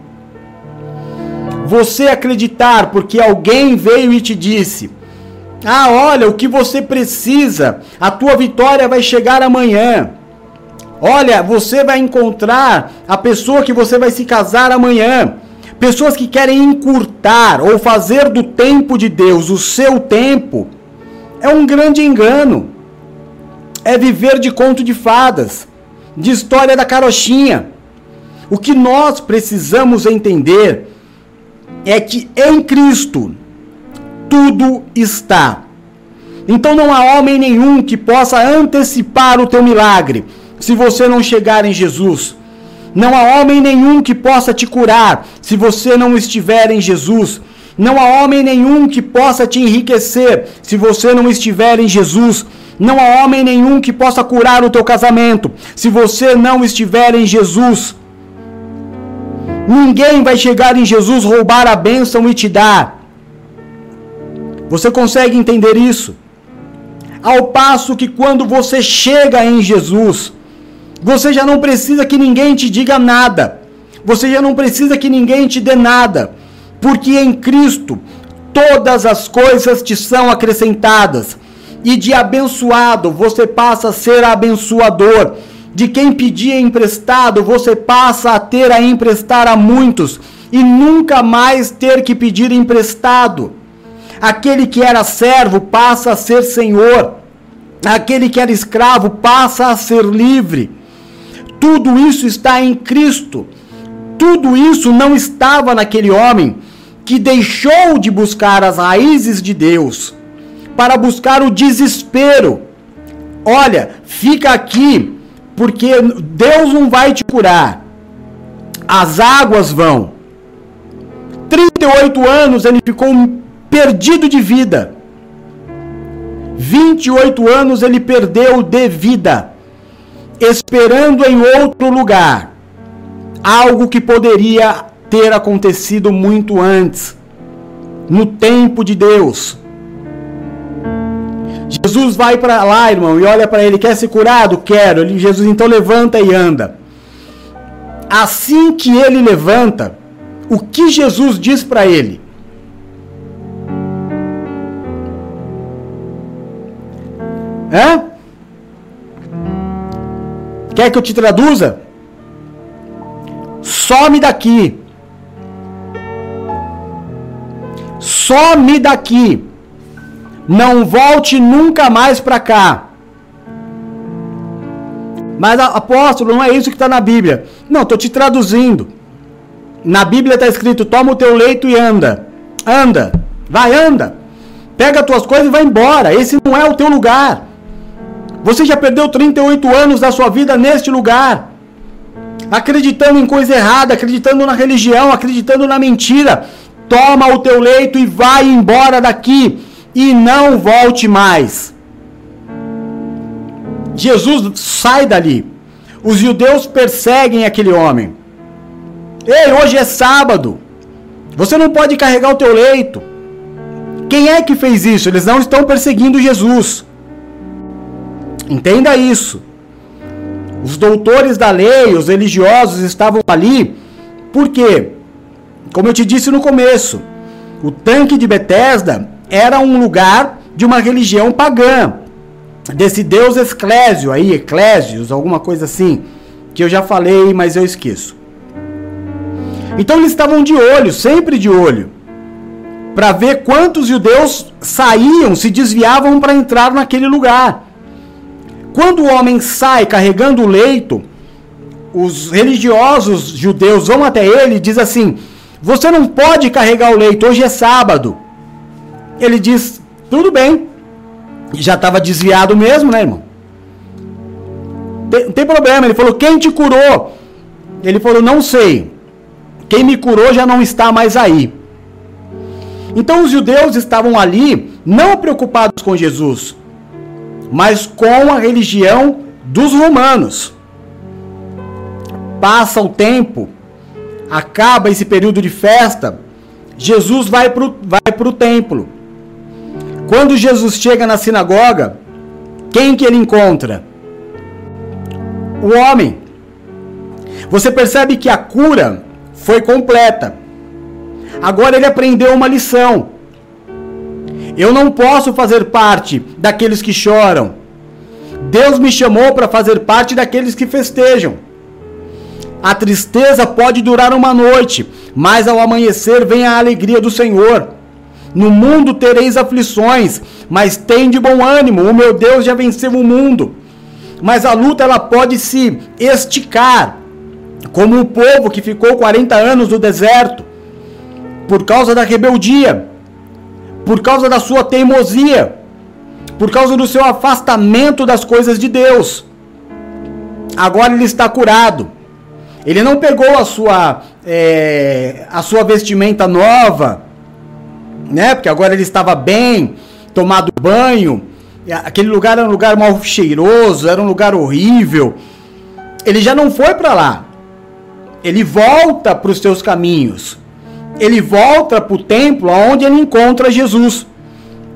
Você acreditar porque alguém veio e te disse: Ah, olha, o que você precisa, a tua vitória vai chegar amanhã. Olha, você vai encontrar a pessoa que você vai se casar amanhã. Pessoas que querem encurtar ou fazer do tempo de Deus o seu tempo é um grande engano é viver de conto de fadas, de história da carochinha. O que nós precisamos entender é que em Cristo tudo está. Então não há homem nenhum que possa antecipar o teu milagre se você não chegar em Jesus. Não há homem nenhum que possa te curar se você não estiver em Jesus. Não há homem nenhum que possa te enriquecer se você não estiver em Jesus. Não há homem nenhum que possa curar o teu casamento se você não estiver em Jesus. Ninguém vai chegar em Jesus, roubar a bênção e te dar. Você consegue entender isso? Ao passo que quando você chega em Jesus, você já não precisa que ninguém te diga nada. Você já não precisa que ninguém te dê nada. Porque em Cristo todas as coisas te são acrescentadas e de abençoado você passa a ser abençoador. De quem pedia emprestado, você passa a ter a emprestar a muitos e nunca mais ter que pedir emprestado. Aquele que era servo passa a ser senhor. Aquele que era escravo passa a ser livre. Tudo isso está em Cristo. Tudo isso não estava naquele homem que deixou de buscar as raízes de Deus para buscar o desespero. Olha, fica aqui, porque Deus não vai te curar. As águas vão. 38 anos ele ficou perdido de vida. 28 anos ele perdeu de vida, esperando em outro lugar. Algo que poderia ter acontecido muito antes, no tempo de Deus. Jesus vai para lá, irmão, e olha para ele, quer ser curado? Quero. Ele, Jesus então levanta e anda. Assim que ele levanta, o que Jesus diz para ele? Hã? Quer que eu te traduza? Some daqui. Some daqui. Não volte nunca mais para cá. Mas apóstolo, não é isso que está na Bíblia. Não, estou te traduzindo. Na Bíblia está escrito: toma o teu leito e anda. Anda. Vai, anda. Pega as tuas coisas e vai embora. Esse não é o teu lugar. Você já perdeu 38 anos da sua vida neste lugar. Acreditando em coisa errada, acreditando na religião, acreditando na mentira. Toma o teu leito e vai embora daqui e não volte mais. Jesus sai dali. os judeus perseguem aquele homem. Ei, hoje é sábado. Você não pode carregar o teu leito. Quem é que fez isso? Eles não estão perseguindo Jesus. Entenda isso. Os doutores da lei, os religiosos estavam ali. Por quê? Como eu te disse no começo, o tanque de Betesda era um lugar de uma religião pagã, desse deus Esclésio aí, Eclésios, alguma coisa assim, que eu já falei, mas eu esqueço. Então eles estavam de olho, sempre de olho, para ver quantos judeus saíam, se desviavam para entrar naquele lugar. Quando o homem sai carregando o leito, os religiosos judeus vão até ele e diz assim: "Você não pode carregar o leito, hoje é sábado". Ele diz: "Tudo bem". Já estava desviado mesmo, né, irmão? Não tem problema. Ele falou: "Quem te curou?" Ele falou: "Não sei. Quem me curou já não está mais aí". Então os judeus estavam ali não preocupados com Jesus, mas com a religião dos romanos. Passa o tempo, acaba esse período de festa, Jesus vai para o vai templo. Quando Jesus chega na sinagoga, quem que ele encontra? O homem. Você percebe que a cura foi completa. Agora ele aprendeu uma lição. Eu não posso fazer parte daqueles que choram. Deus me chamou para fazer parte daqueles que festejam. A tristeza pode durar uma noite, mas ao amanhecer vem a alegria do Senhor. No mundo tereis aflições, mas tem de bom ânimo, o meu Deus já venceu o mundo. Mas a luta ela pode se esticar, como o povo que ficou 40 anos no deserto por causa da rebeldia por causa da sua teimosia, por causa do seu afastamento das coisas de Deus. Agora ele está curado. Ele não pegou a sua, é, a sua vestimenta nova, né? Porque agora ele estava bem, tomado banho. Aquele lugar era um lugar mal cheiroso, era um lugar horrível. Ele já não foi para lá. Ele volta para os seus caminhos ele volta para o templo onde ele encontra Jesus.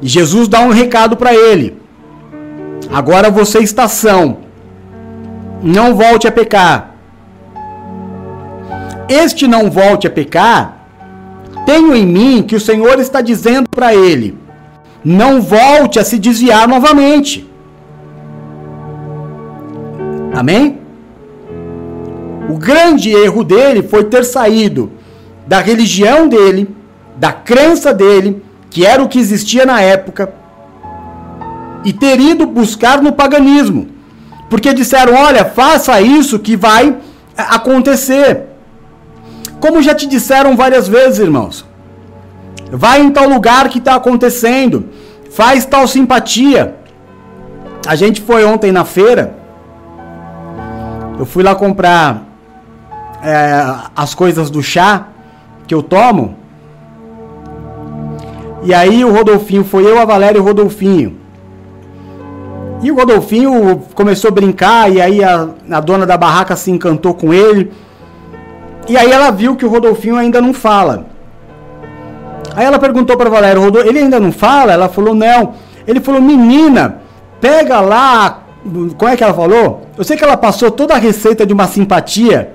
E Jesus dá um recado para ele. Agora você está são. Não volte a pecar. Este não volte a pecar, tenho em mim que o Senhor está dizendo para ele: não volte a se desviar novamente. Amém? O grande erro dele foi ter saído da religião dele, da crença dele, que era o que existia na época, e ter ido buscar no paganismo. Porque disseram: olha, faça isso que vai acontecer. Como já te disseram várias vezes, irmãos. Vai em tal lugar que está acontecendo. Faz tal simpatia. A gente foi ontem na feira. Eu fui lá comprar é, as coisas do chá que eu tomo. E aí o Rodolfinho, foi eu, a Valéria e o Rodolfinho. E o Rodolfinho começou a brincar, e aí a, a dona da barraca se encantou com ele. E aí ela viu que o Rodolfinho ainda não fala. Aí ela perguntou para Valéria, Rodolfo, ele ainda não fala? Ela falou, não. Ele falou, menina, pega lá. Como é que ela falou? Eu sei que ela passou toda a receita de uma simpatia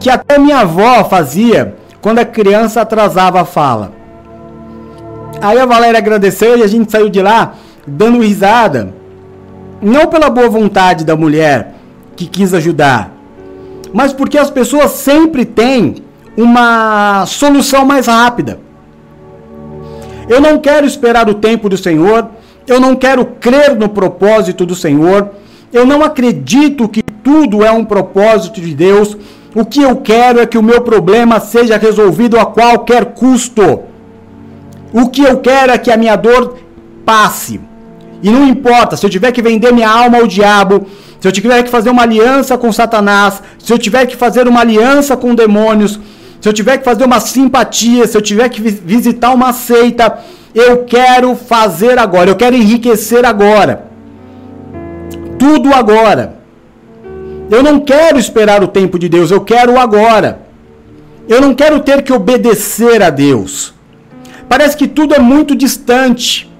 que até minha avó fazia quando a criança atrasava a fala. Aí a Valéria agradeceu e a gente saiu de lá dando risada. Não pela boa vontade da mulher que quis ajudar, mas porque as pessoas sempre têm uma solução mais rápida. Eu não quero esperar o tempo do Senhor, eu não quero crer no propósito do Senhor, eu não acredito que tudo é um propósito de Deus o que eu quero é que o meu problema seja resolvido a qualquer custo. O que eu quero é que a minha dor passe. E não importa se eu tiver que vender minha alma ao diabo, se eu tiver que fazer uma aliança com Satanás, se eu tiver que fazer uma aliança com demônios, se eu tiver que fazer uma simpatia, se eu tiver que visitar uma seita, eu quero fazer agora, eu quero enriquecer agora. Tudo agora. Eu não quero esperar o tempo de Deus, eu quero agora. Eu não quero ter que obedecer a Deus. Parece que tudo é muito distante.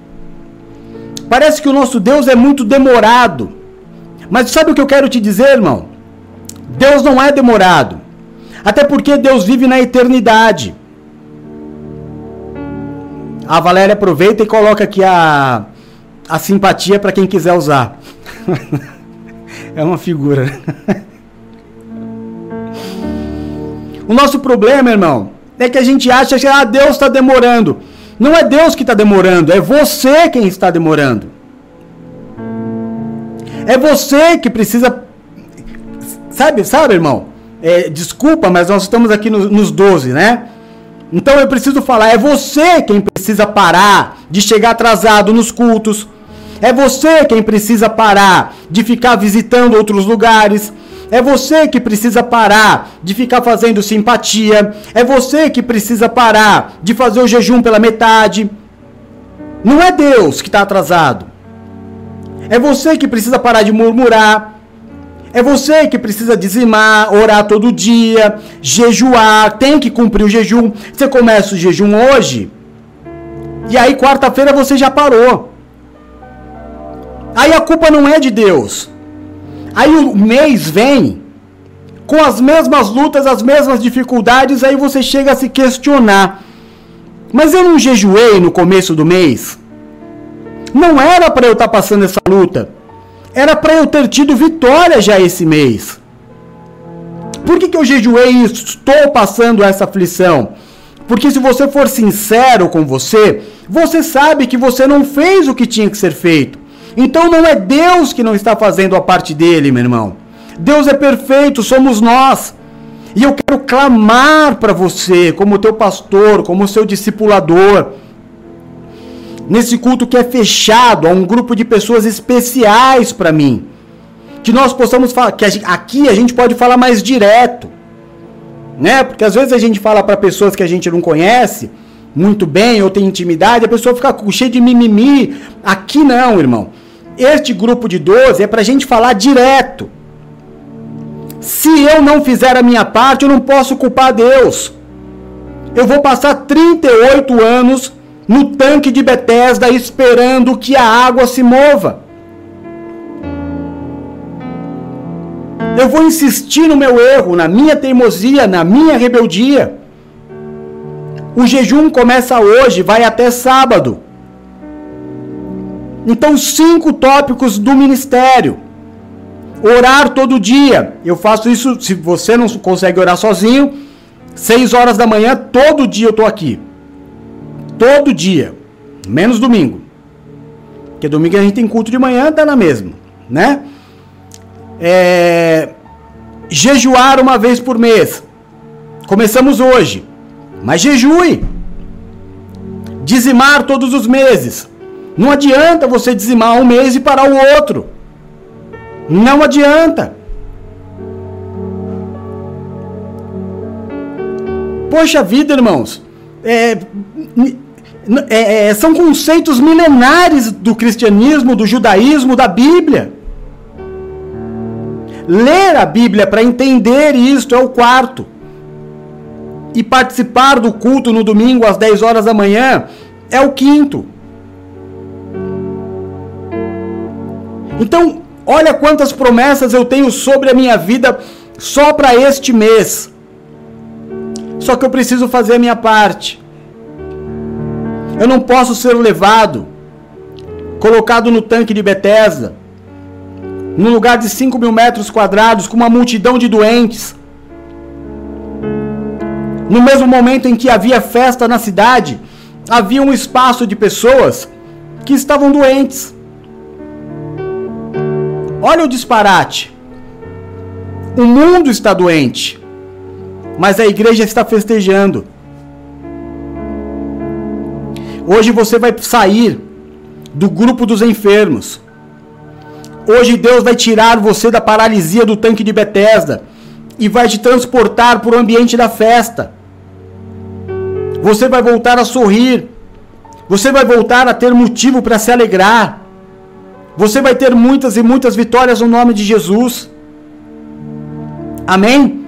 Parece que o nosso Deus é muito demorado. Mas sabe o que eu quero te dizer, irmão? Deus não é demorado. Até porque Deus vive na eternidade. A Valéria aproveita e coloca aqui a, a simpatia para quem quiser usar. é uma figura. o nosso problema, irmão, é que a gente acha que ah, Deus está demorando. Não é Deus que está demorando, é você quem está demorando. É você que precisa. Sabe, sabe, irmão? É, desculpa, mas nós estamos aqui no, nos 12, né? Então eu preciso falar, é você quem precisa parar de chegar atrasado nos cultos. É você quem precisa parar de ficar visitando outros lugares. É você que precisa parar de ficar fazendo simpatia. É você que precisa parar de fazer o jejum pela metade. Não é Deus que está atrasado. É você que precisa parar de murmurar. É você que precisa dizimar, orar todo dia, jejuar, tem que cumprir o jejum. Você começa o jejum hoje, e aí quarta-feira você já parou. Aí a culpa não é de Deus. Aí o mês vem com as mesmas lutas, as mesmas dificuldades, aí você chega a se questionar. Mas eu não jejuei no começo do mês? Não era para eu estar tá passando essa luta. Era para eu ter tido vitória já esse mês. Por que, que eu jejuei e estou passando essa aflição? Porque se você for sincero com você, você sabe que você não fez o que tinha que ser feito. Então não é Deus que não está fazendo a parte dele, meu irmão. Deus é perfeito, somos nós. E eu quero clamar para você, como teu pastor, como seu discipulador, nesse culto que é fechado a um grupo de pessoas especiais para mim. Que nós possamos falar, que a gente, aqui a gente pode falar mais direto. Né? Porque às vezes a gente fala para pessoas que a gente não conhece muito bem ou tem intimidade, a pessoa fica cheia de mimimi. Aqui não, irmão. Este grupo de 12 é para a gente falar direto. Se eu não fizer a minha parte, eu não posso culpar Deus. Eu vou passar 38 anos no tanque de Betesda esperando que a água se mova. Eu vou insistir no meu erro, na minha teimosia, na minha rebeldia. O jejum começa hoje, vai até sábado. Então, cinco tópicos do ministério. Orar todo dia. Eu faço isso, se você não consegue orar sozinho, seis horas da manhã, todo dia eu estou aqui. Todo dia. Menos domingo. Porque domingo a gente tem culto de manhã, dá na mesma, né? É... Jejuar uma vez por mês. Começamos hoje. Mas jejue. Dizimar todos os meses. Não adianta você dizimar um mês e parar o outro. Não adianta. Poxa vida, irmãos. É, é, é, são conceitos milenares do cristianismo, do judaísmo, da Bíblia. Ler a Bíblia para entender isto é o quarto. E participar do culto no domingo às 10 horas da manhã é o quinto. Então, olha quantas promessas eu tenho sobre a minha vida só para este mês. Só que eu preciso fazer a minha parte. Eu não posso ser levado, colocado no tanque de Bethesda, num lugar de 5 mil metros quadrados, com uma multidão de doentes. No mesmo momento em que havia festa na cidade, havia um espaço de pessoas que estavam doentes. Olha o disparate. O mundo está doente, mas a igreja está festejando. Hoje você vai sair do grupo dos enfermos. Hoje Deus vai tirar você da paralisia do tanque de Betesda e vai te transportar para o ambiente da festa. Você vai voltar a sorrir. Você vai voltar a ter motivo para se alegrar. Você vai ter muitas e muitas vitórias no nome de Jesus. Amém?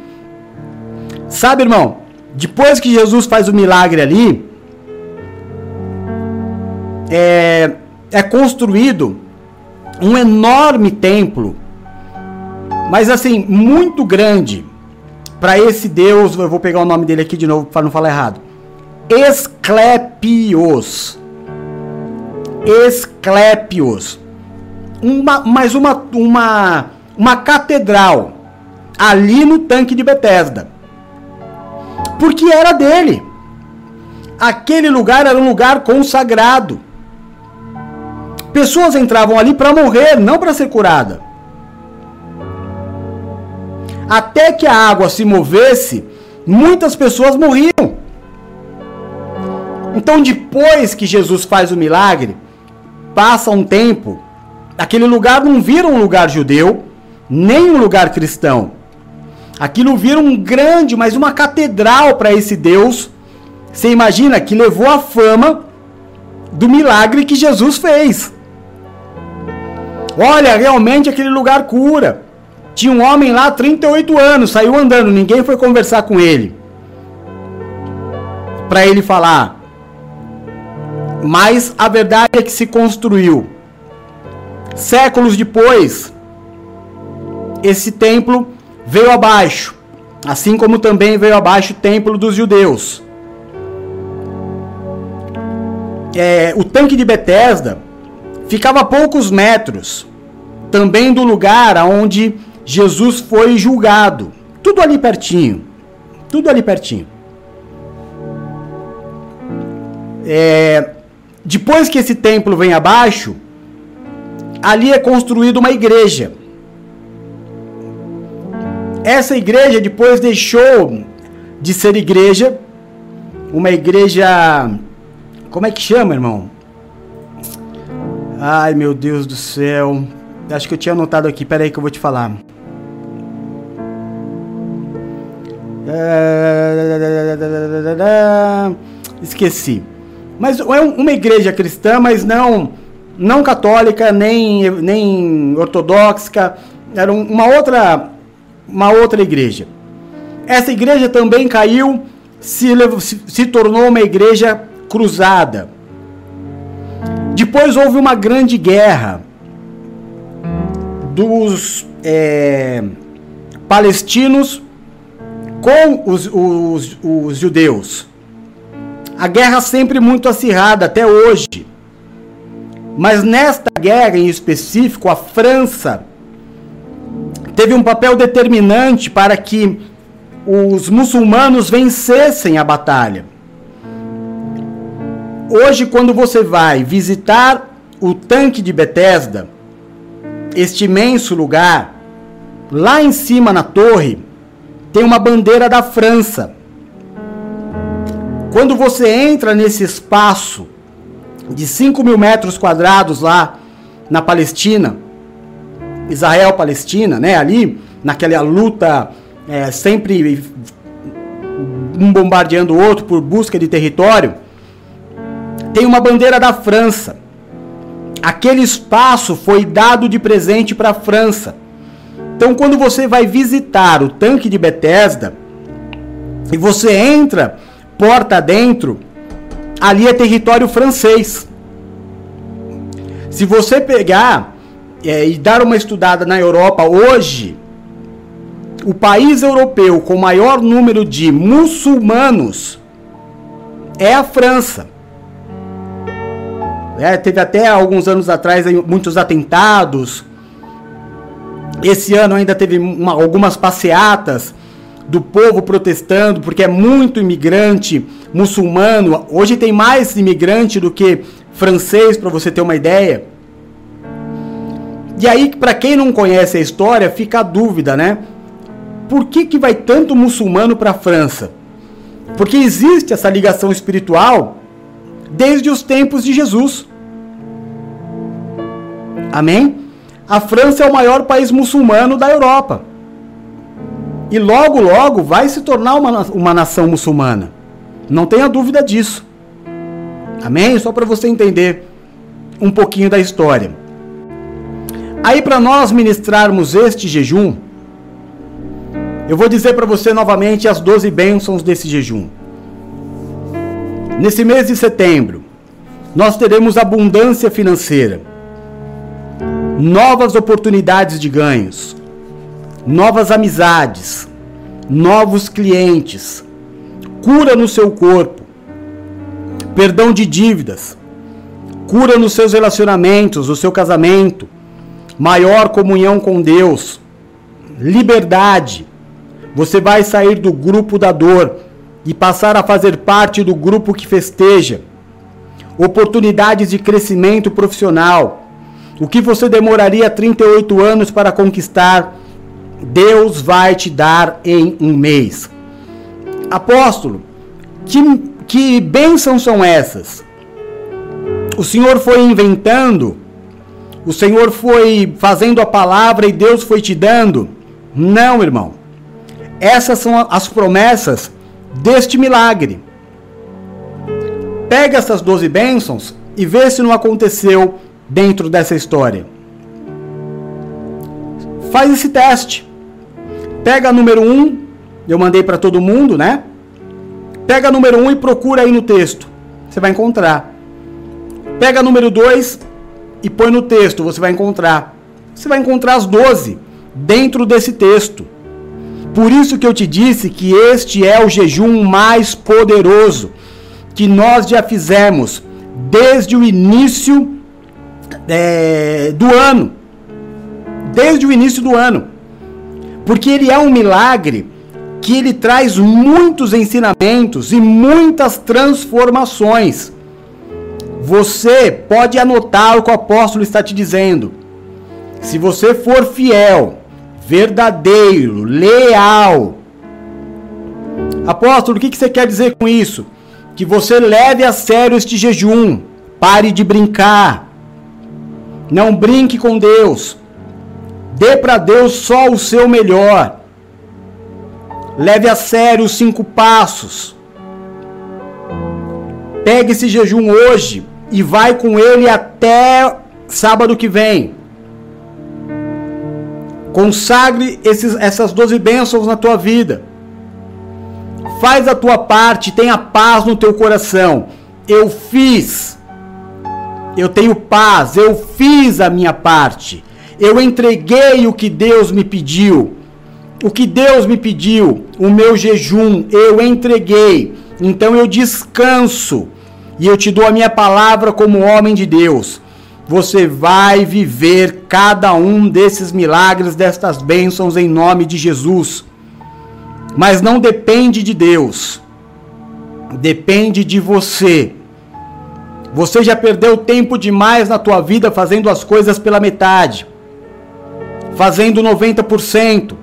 Sabe, irmão, depois que Jesus faz o milagre ali, é, é construído um enorme templo, mas assim, muito grande, para esse Deus, eu vou pegar o nome dele aqui de novo para não falar errado. Esclepios. Esclepios. Uma, mais uma, uma, uma catedral ali no tanque de Betesda. Porque era dele. Aquele lugar era um lugar consagrado. Pessoas entravam ali para morrer, não para ser curada. Até que a água se movesse, muitas pessoas morriam. Então, depois que Jesus faz o milagre, passa um tempo, aquele lugar não vira um lugar judeu, nem um lugar cristão. Aquilo vira um grande, mas uma catedral para esse Deus. Você imagina que levou a fama do milagre que Jesus fez. Olha, realmente aquele lugar cura. Tinha um homem lá, 38 anos, saiu andando, ninguém foi conversar com ele. Para ele falar. Mas a verdade é que se construiu. Séculos depois, esse templo veio abaixo, assim como também veio abaixo o templo dos judeus. É, o tanque de Betesda ficava a poucos metros também do lugar onde Jesus foi julgado. Tudo ali pertinho. Tudo ali pertinho. É, depois que esse templo vem abaixo, ali é construída uma igreja. Essa igreja depois deixou de ser igreja, uma igreja. Como é que chama, irmão? Ai, meu Deus do céu. Acho que eu tinha anotado aqui, peraí que eu vou te falar. Esqueci. Mas é uma igreja cristã, mas não não católica, nem, nem ortodoxa. Era uma outra, uma outra igreja. Essa igreja também caiu, se, se, tornou uma igreja cruzada. Depois houve uma grande guerra dos é, palestinos com os, os, os judeus. A guerra sempre muito acirrada até hoje. Mas nesta guerra em específico, a França teve um papel determinante para que os muçulmanos vencessem a batalha. Hoje, quando você vai visitar o tanque de Betesda, este imenso lugar, lá em cima na torre, tem uma bandeira da França. Quando você entra nesse espaço de 5 mil metros quadrados lá na Palestina, Israel-Palestina, né? Ali, naquela luta é, sempre um bombardeando o outro por busca de território, tem uma bandeira da França. Aquele espaço foi dado de presente para a França. Então, quando você vai visitar o tanque de Bethesda e você entra porta dentro, ali é território francês. Se você pegar é, e dar uma estudada na Europa hoje, o país europeu com maior número de muçulmanos é a França. É, teve até alguns anos atrás muitos atentados esse ano ainda teve uma, algumas passeatas do povo protestando, porque é muito imigrante muçulmano. Hoje tem mais imigrante do que francês, para você ter uma ideia. E aí, para quem não conhece a história, fica a dúvida, né? Por que, que vai tanto muçulmano para a França? Porque existe essa ligação espiritual desde os tempos de Jesus. Amém? A França é o maior país muçulmano da Europa. E logo, logo vai se tornar uma, uma nação muçulmana. Não tenha dúvida disso. Amém? Só para você entender um pouquinho da história. Aí, para nós ministrarmos este jejum, Eu vou dizer para você novamente as 12 bênçãos desse jejum. Nesse mês de setembro, nós teremos abundância financeira, novas oportunidades de ganhos, novas amizades, novos clientes, cura no seu corpo, perdão de dívidas, cura nos seus relacionamentos, no seu casamento, maior comunhão com Deus, liberdade. Você vai sair do grupo da dor e passar a fazer parte do grupo que festeja. Oportunidades de crescimento profissional. O que você demoraria 38 anos para conquistar, Deus vai te dar em um mês. Apóstolo, que, que bênçãos são essas? O Senhor foi inventando, o Senhor foi fazendo a palavra e Deus foi te dando? Não, irmão. Essas são as promessas deste milagre. Pega essas 12 bênçãos e vê se não aconteceu dentro dessa história. Faz esse teste. Pega a número 1, um, eu mandei para todo mundo, né? Pega a número 1 um e procura aí no texto. Você vai encontrar. Pega a número 2 e põe no texto, você vai encontrar. Você vai encontrar as 12 dentro desse texto. Por isso que eu te disse que este é o jejum mais poderoso que nós já fizemos desde o início é, do ano. Desde o início do ano. Porque ele é um milagre que ele traz muitos ensinamentos e muitas transformações. Você pode anotar o que o apóstolo está te dizendo. Se você for fiel, verdadeiro, leal. Apóstolo, o que você quer dizer com isso? Que você leve a sério este jejum. Pare de brincar. Não brinque com Deus. Dê para Deus só o seu melhor. Leve a sério os cinco passos. Pegue esse jejum hoje e vai com ele até sábado que vem. Consagre esses, essas 12 bênçãos na tua vida. Faz a tua parte, tenha paz no teu coração. Eu fiz. Eu tenho paz, eu fiz a minha parte. Eu entreguei o que Deus me pediu. O que Deus me pediu, o meu jejum, eu entreguei. Então eu descanso e eu te dou a minha palavra como homem de Deus você vai viver cada um desses milagres, destas bênçãos em nome de Jesus. Mas não depende de Deus, depende de você. Você já perdeu tempo demais na tua vida fazendo as coisas pela metade, fazendo 90%,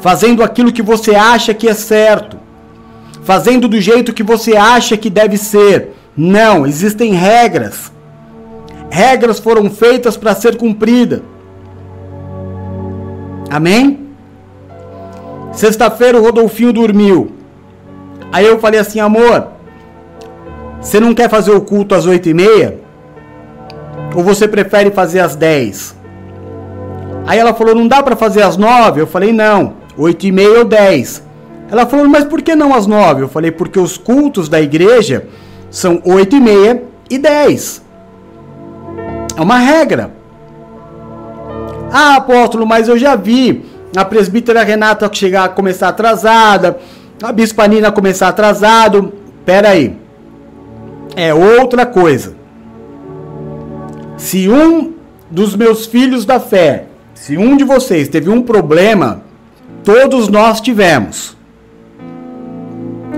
fazendo aquilo que você acha que é certo, fazendo do jeito que você acha que deve ser. Não, existem regras regras foram feitas para ser cumprida. Amém? Sexta-feira o Rodolfinho dormiu. Aí eu falei assim, amor, você não quer fazer o culto às oito e meia? Ou você prefere fazer às dez? Aí ela falou, não dá para fazer às nove? Eu falei, não, oito e meia ou dez. Ela falou, mas por que não às nove? Eu falei, porque os cultos da igreja são oito e meia e dez. É uma regra. Ah, apóstolo, mas eu já vi a presbítera Renata chegar começar atrasada, a bispa Nina começar atrasado. Pera aí. É outra coisa. Se um dos meus filhos da fé, se um de vocês teve um problema, todos nós tivemos.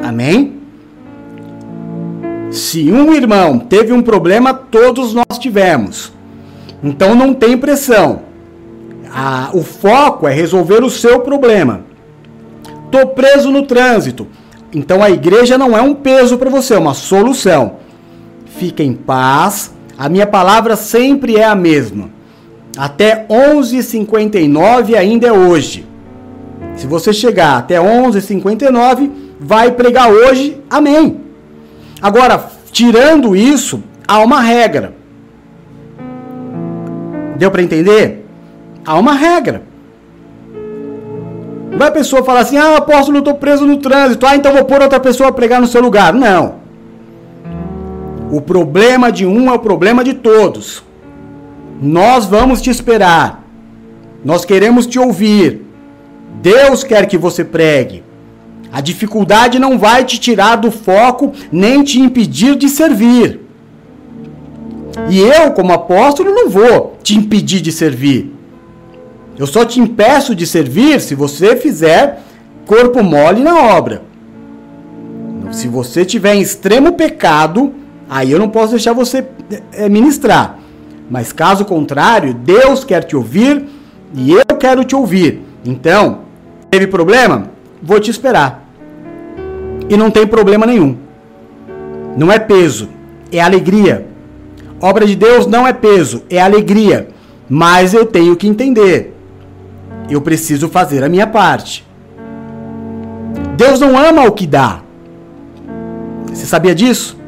Amém? Se um irmão teve um problema, todos nós tivemos. Então não tem pressão. Ah, o foco é resolver o seu problema. Tô preso no trânsito. Então a igreja não é um peso para você, é uma solução. Fique em paz. A minha palavra sempre é a mesma. Até 11h59 ainda é hoje. Se você chegar até 11h59, vai pregar hoje. Amém. Agora, tirando isso, há uma regra. Deu para entender? Há uma regra. Vai a pessoa falar assim: ah, apóstolo, eu estou preso no trânsito, ah, então vou pôr outra pessoa a pregar no seu lugar. Não. O problema de um é o problema de todos. Nós vamos te esperar. Nós queremos te ouvir. Deus quer que você pregue. A dificuldade não vai te tirar do foco nem te impedir de servir. E eu, como apóstolo, não vou te impedir de servir. Eu só te impeço de servir se você fizer corpo mole na obra. Se você tiver em extremo pecado, aí eu não posso deixar você eh, ministrar. Mas caso contrário, Deus quer te ouvir e eu quero te ouvir. Então, teve problema? Vou te esperar. E não tem problema nenhum. Não é peso, é alegria. Obra de Deus não é peso, é alegria. Mas eu tenho que entender. Eu preciso fazer a minha parte. Deus não ama o que dá. Você sabia disso?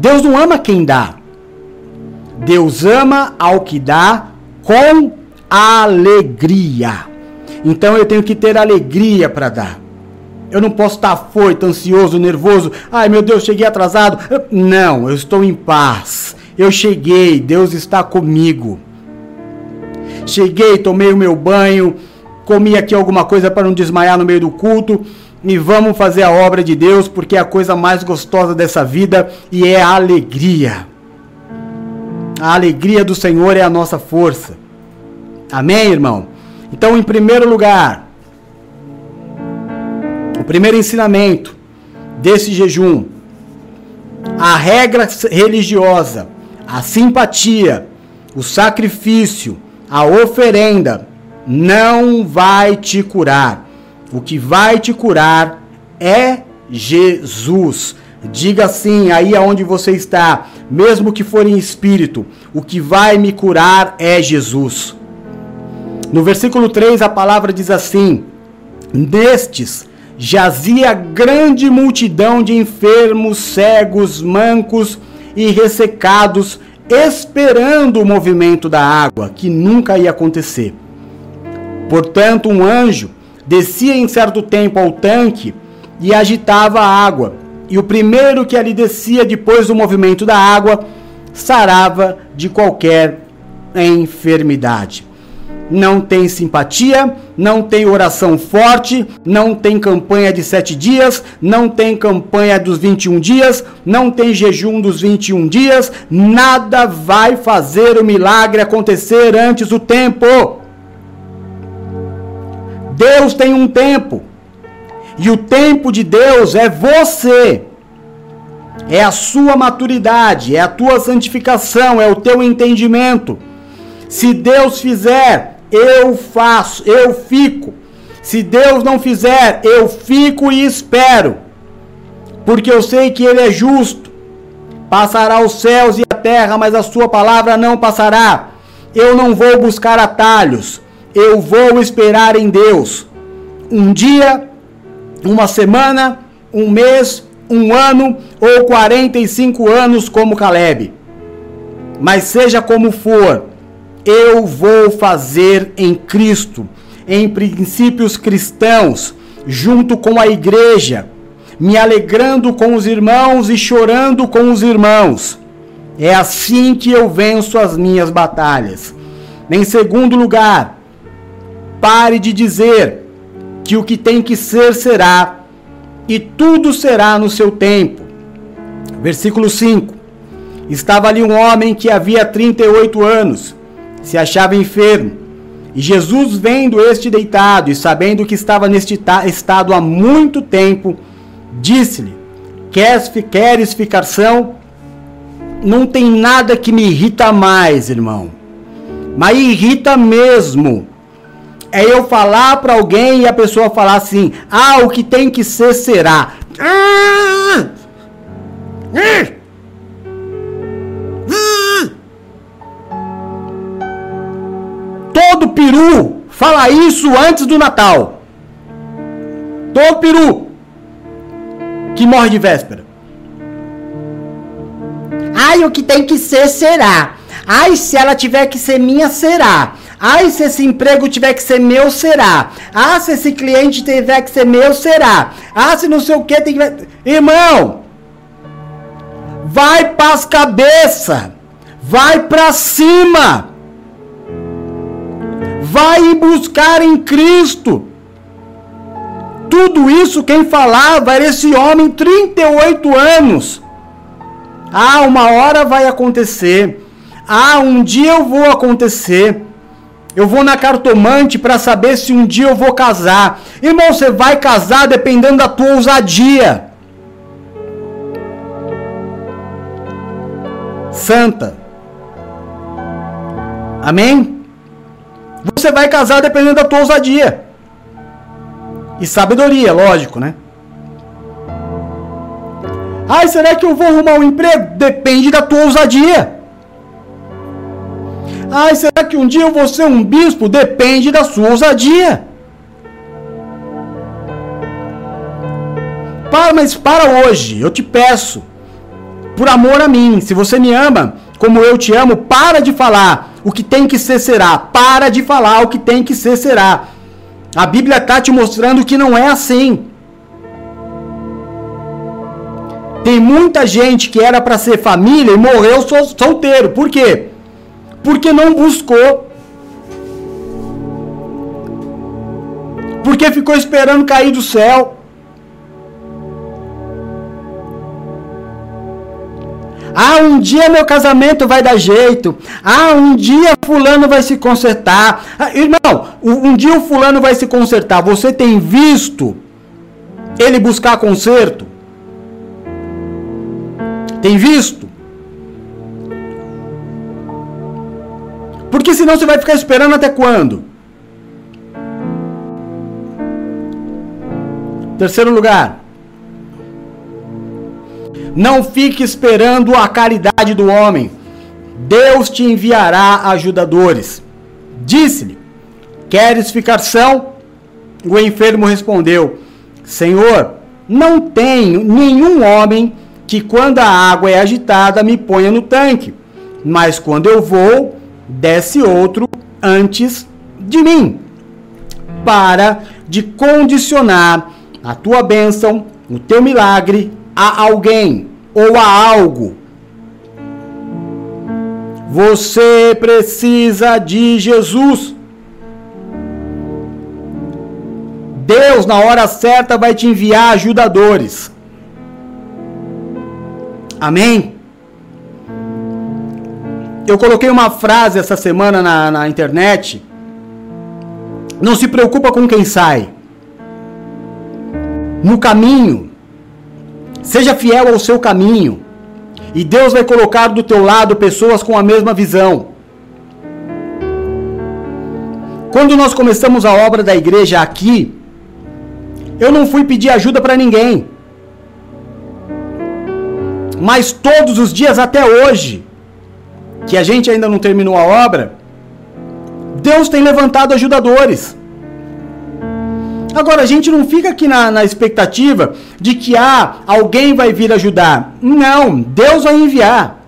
Deus não ama quem dá. Deus ama ao que dá com alegria. Então eu tenho que ter alegria para dar. Eu não posso estar foito, ansioso, nervoso. Ai meu Deus, cheguei atrasado. Não, eu estou em paz. Eu cheguei, Deus está comigo. Cheguei, tomei o meu banho, comi aqui alguma coisa para não desmaiar no meio do culto e vamos fazer a obra de Deus porque é a coisa mais gostosa dessa vida e é a alegria. A alegria do Senhor é a nossa força. Amém, irmão? Então, em primeiro lugar, o primeiro ensinamento desse jejum, a regra religiosa, a simpatia, o sacrifício, a oferenda não vai te curar. O que vai te curar é Jesus. Diga assim, aí aonde você está, mesmo que for em espírito, o que vai me curar é Jesus. No versículo 3 a palavra diz assim: Nestes jazia grande multidão de enfermos, cegos, mancos e ressecados, esperando o movimento da água, que nunca ia acontecer. Portanto, um anjo descia em certo tempo ao tanque e agitava a água e o primeiro que ali descia depois do movimento da água sarava de qualquer enfermidade. Não tem simpatia, não tem oração forte, não tem campanha de sete dias, não tem campanha dos 21 dias, não tem jejum dos 21 dias, nada vai fazer o milagre acontecer antes do tempo. Deus tem um tempo. E o tempo de Deus é você. É a sua maturidade, é a tua santificação, é o teu entendimento. Se Deus fizer, eu faço, eu fico. Se Deus não fizer, eu fico e espero. Porque eu sei que Ele é justo. Passará os céus e a terra, mas a sua palavra não passará. Eu não vou buscar atalhos. Eu vou esperar em Deus. Um dia uma semana, um mês, um ano ou 45 anos como Caleb. Mas seja como for, eu vou fazer em Cristo, em princípios cristãos, junto com a igreja, me alegrando com os irmãos e chorando com os irmãos. É assim que eu venço as minhas batalhas. Em segundo lugar, pare de dizer que o que tem que ser será, e tudo será no seu tempo. Versículo 5: Estava ali um homem que havia 38 anos, se achava enfermo. E Jesus, vendo este deitado e sabendo que estava neste estado há muito tempo, disse-lhe: Queres, ficar são? Não tem nada que me irrita mais, irmão. Mas irrita mesmo é eu falar para alguém e a pessoa falar assim: ah, o que tem que ser será. Todo peru fala isso antes do Natal. Todo peru que morre de véspera. Ai, o que tem que ser será. Ai, se ela tiver que ser minha, será. Ai, se esse emprego tiver que ser meu, será. Ah, se esse cliente tiver que ser meu, será. Ah, se não sei o que tem que. Irmão, vai pras cabeça, vai para cima, vai buscar em Cristo. Tudo isso quem falava era esse homem, 38 anos. Ah, uma hora vai acontecer. Ah, um dia eu vou acontecer. Eu vou na cartomante para saber se um dia eu vou casar. Irmão, você vai casar dependendo da tua ousadia. Santa. Amém? Você vai casar dependendo da tua ousadia. E sabedoria, lógico, né? Ai, será que eu vou arrumar um emprego? Depende da tua ousadia. Ai, será que um dia eu vou ser um bispo? Depende da sua ousadia. Para, mas para hoje, eu te peço, por amor a mim, se você me ama como eu te amo, para de falar o que tem que ser será. Para de falar o que tem que ser será. A Bíblia está te mostrando que não é assim. Tem muita gente que era para ser família e morreu solteiro. Por quê? Porque não buscou. Porque ficou esperando cair do céu. Ah, um dia meu casamento vai dar jeito. Ah, um dia fulano vai se consertar. Ah, irmão, um dia o fulano vai se consertar. Você tem visto ele buscar conserto? Tem visto? Porque senão você vai ficar esperando até quando? Terceiro lugar. Não fique esperando a caridade do homem. Deus te enviará ajudadores. Disse-lhe: Queres ficar são? O enfermo respondeu: Senhor, não tenho nenhum homem que, quando a água é agitada, me ponha no tanque. Mas quando eu vou, desce outro antes de mim, para de condicionar a tua bênção, o teu milagre a alguém ou a algo. Você precisa de Jesus. Deus, na hora certa, vai te enviar ajudadores. Amém? Eu coloquei uma frase essa semana na, na internet. Não se preocupa com quem sai. No caminho, Seja fiel ao seu caminho. E Deus vai colocar do teu lado pessoas com a mesma visão. Quando nós começamos a obra da igreja aqui, eu não fui pedir ajuda para ninguém. Mas todos os dias até hoje, que a gente ainda não terminou a obra, Deus tem levantado ajudadores. Agora, a gente não fica aqui na, na expectativa de que ah, alguém vai vir ajudar. Não, Deus vai enviar.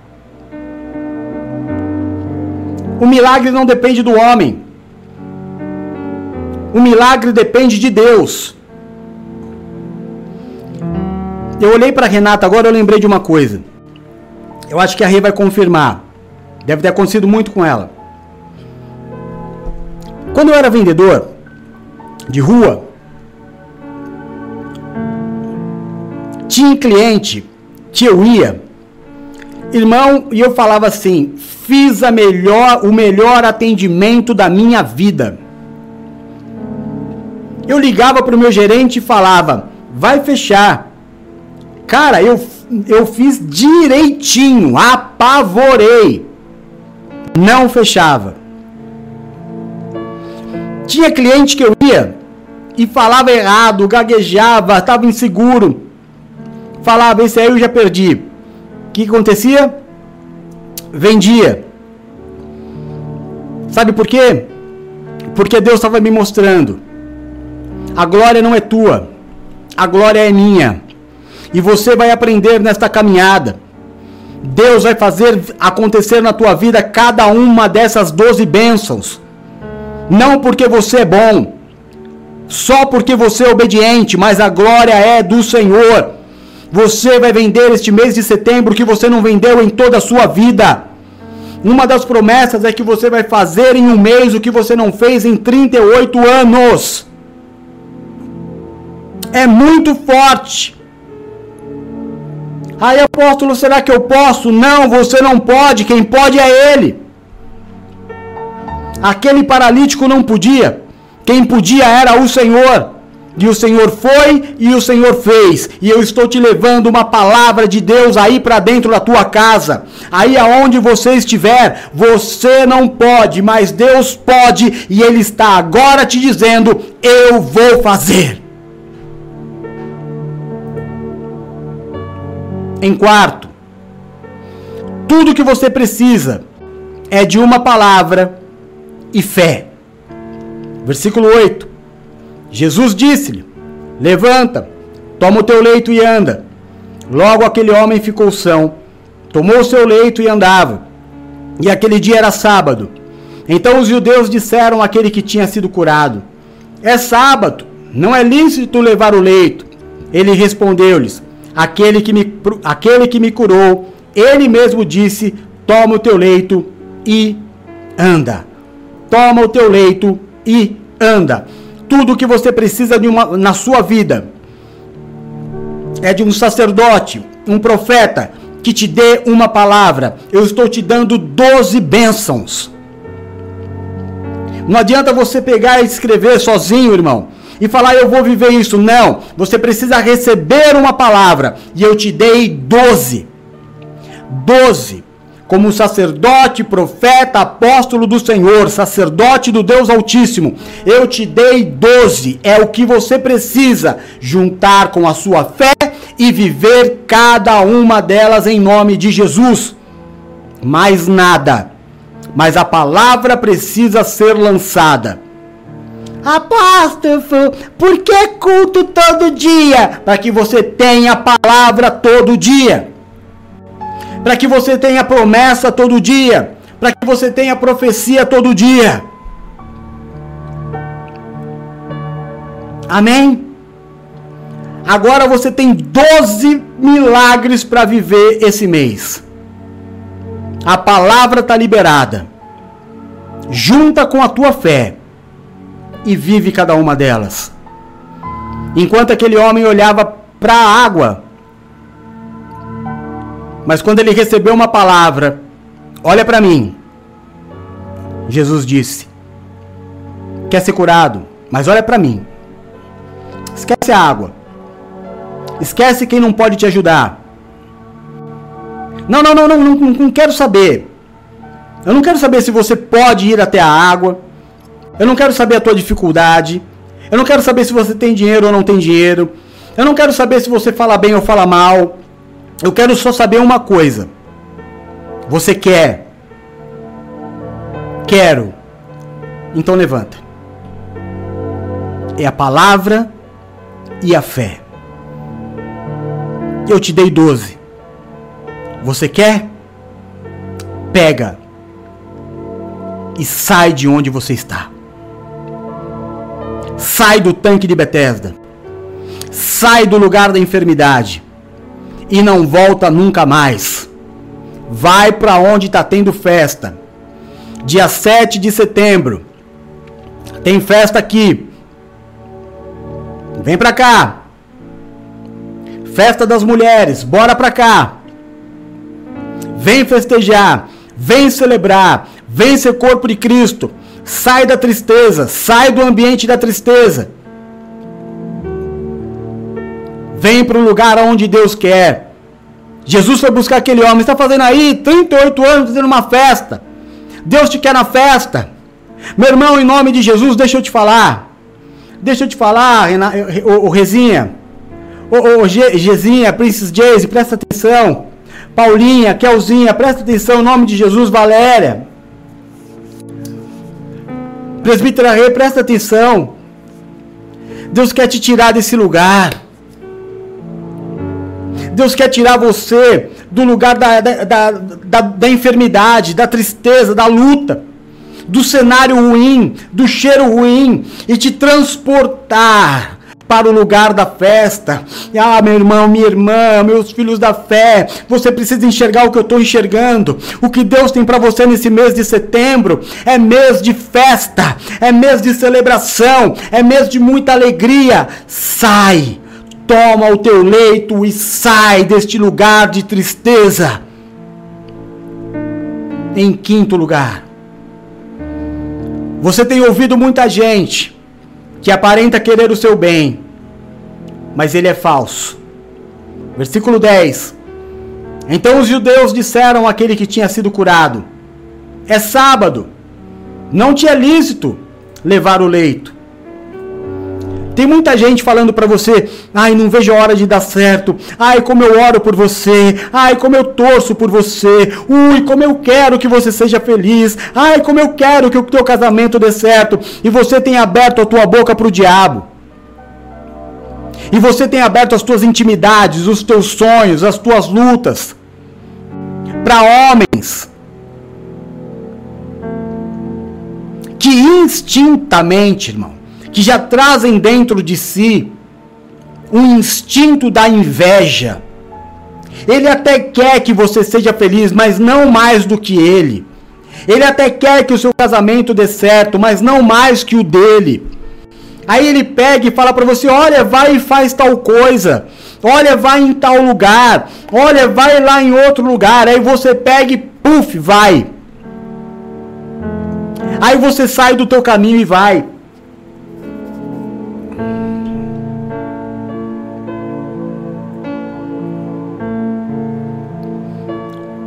O milagre não depende do homem. O milagre depende de Deus. Eu olhei para Renata agora, eu lembrei de uma coisa. Eu acho que a Rê vai confirmar. Deve ter acontecido muito com ela. Quando eu era vendedor de rua, Tinha cliente que eu ia, irmão, e eu falava assim: fiz a melhor, o melhor atendimento da minha vida. Eu ligava para o meu gerente e falava: vai fechar. Cara, eu, eu fiz direitinho, apavorei. Não fechava. Tinha cliente que eu ia e falava errado, gaguejava, estava inseguro falava, esse aí eu já perdi. O que acontecia? Vendia. Sabe por quê? Porque Deus estava me mostrando. A glória não é tua, a glória é minha. E você vai aprender nesta caminhada. Deus vai fazer acontecer na tua vida cada uma dessas doze bênçãos. Não porque você é bom, só porque você é obediente, mas a glória é do Senhor. Você vai vender este mês de setembro que você não vendeu em toda a sua vida. Uma das promessas é que você vai fazer em um mês o que você não fez em 38 anos. É muito forte. Aí, apóstolo, será que eu posso? Não, você não pode. Quem pode é ele. Aquele paralítico não podia. Quem podia era o Senhor. E o Senhor foi e o Senhor fez. E eu estou te levando uma palavra de Deus aí para dentro da tua casa. Aí aonde você estiver, você não pode, mas Deus pode e ele está agora te dizendo: "Eu vou fazer". Em quarto, tudo que você precisa é de uma palavra e fé. Versículo 8. Jesus disse-lhe: Levanta, toma o teu leito e anda. Logo aquele homem ficou são, tomou o seu leito e andava. E aquele dia era sábado. Então os judeus disseram àquele que tinha sido curado: É sábado, não é lícito levar o leito. Ele respondeu-lhes: aquele que, me, aquele que me curou, ele mesmo disse: Toma o teu leito e anda. Toma o teu leito e anda. Tudo o que você precisa uma, na sua vida é de um sacerdote, um profeta que te dê uma palavra. Eu estou te dando 12 bênçãos. Não adianta você pegar e escrever sozinho, irmão, e falar eu vou viver isso. Não, você precisa receber uma palavra. E eu te dei 12. 12 como sacerdote, profeta, apóstolo do Senhor, sacerdote do Deus Altíssimo. Eu te dei doze, é o que você precisa juntar com a sua fé e viver cada uma delas em nome de Jesus. Mais nada. Mas a palavra precisa ser lançada. Apóstolo, por que culto todo dia? Para que você tenha a palavra todo dia para que você tenha promessa todo dia, para que você tenha profecia todo dia. Amém? Agora você tem 12 milagres para viver esse mês. A palavra está liberada. Junta com a tua fé e vive cada uma delas. Enquanto aquele homem olhava para a água, mas quando ele recebeu uma palavra, olha para mim. Jesus disse: Quer ser curado, mas olha para mim. Esquece a água. Esquece quem não pode te ajudar. Não, não, não, não, não, não quero saber. Eu não quero saber se você pode ir até a água. Eu não quero saber a tua dificuldade. Eu não quero saber se você tem dinheiro ou não tem dinheiro. Eu não quero saber se você fala bem ou fala mal. Eu quero só saber uma coisa. Você quer? Quero. Então levanta. É a palavra e a fé. Eu te dei doze. Você quer? Pega e sai de onde você está. Sai do tanque de Betesda. Sai do lugar da enfermidade e não volta nunca mais. Vai para onde está tendo festa. Dia 7 de setembro. Tem festa aqui. Vem para cá. Festa das mulheres, bora para cá. Vem festejar, vem celebrar, vem ser corpo de Cristo. Sai da tristeza, sai do ambiente da tristeza. Vem para o lugar onde Deus quer. Jesus foi buscar aquele homem. Está fazendo aí 38 anos fazendo uma festa. Deus te quer na festa. Meu irmão, em nome de Jesus, deixa eu te falar. Deixa eu te falar, o, Rezinha. O Gezinha, Princess Jayce, presta atenção. Paulinha, Kelzinha, presta atenção, em nome de Jesus, Valéria. Presbítera Rei, presta atenção. Deus quer te tirar desse lugar. Deus quer tirar você do lugar da, da, da, da, da enfermidade, da tristeza, da luta. do cenário ruim, do cheiro ruim e te transportar para o lugar da festa. Ah, meu irmão, minha irmã, meus filhos da fé, você precisa enxergar o que eu estou enxergando. O que Deus tem para você nesse mês de setembro é mês de festa, é mês de celebração, é mês de muita alegria. Sai, toma o teu leito e sai deste lugar de tristeza. Em quinto lugar, você tem ouvido muita gente que aparenta querer o seu bem, mas ele é falso. Versículo 10. Então os judeus disseram àquele que tinha sido curado: É sábado, não te é lícito levar o leito. Tem muita gente falando para você: ai, não vejo a hora de dar certo. Ai, como eu oro por você. Ai, como eu torço por você. Ui, como eu quero que você seja feliz. Ai, como eu quero que o teu casamento dê certo. E você tem aberto a tua boca para o diabo. E você tem aberto as tuas intimidades, os teus sonhos, as tuas lutas para homens que instintamente, irmão, que já trazem dentro de si um instinto da inveja. Ele até quer que você seja feliz, mas não mais do que ele. Ele até quer que o seu casamento dê certo, mas não mais que o dele. Aí ele pega e fala para você: olha, vai e faz tal coisa. Olha, vai em tal lugar. Olha, vai lá em outro lugar. Aí você pega e puf, vai. Aí você sai do teu caminho e vai.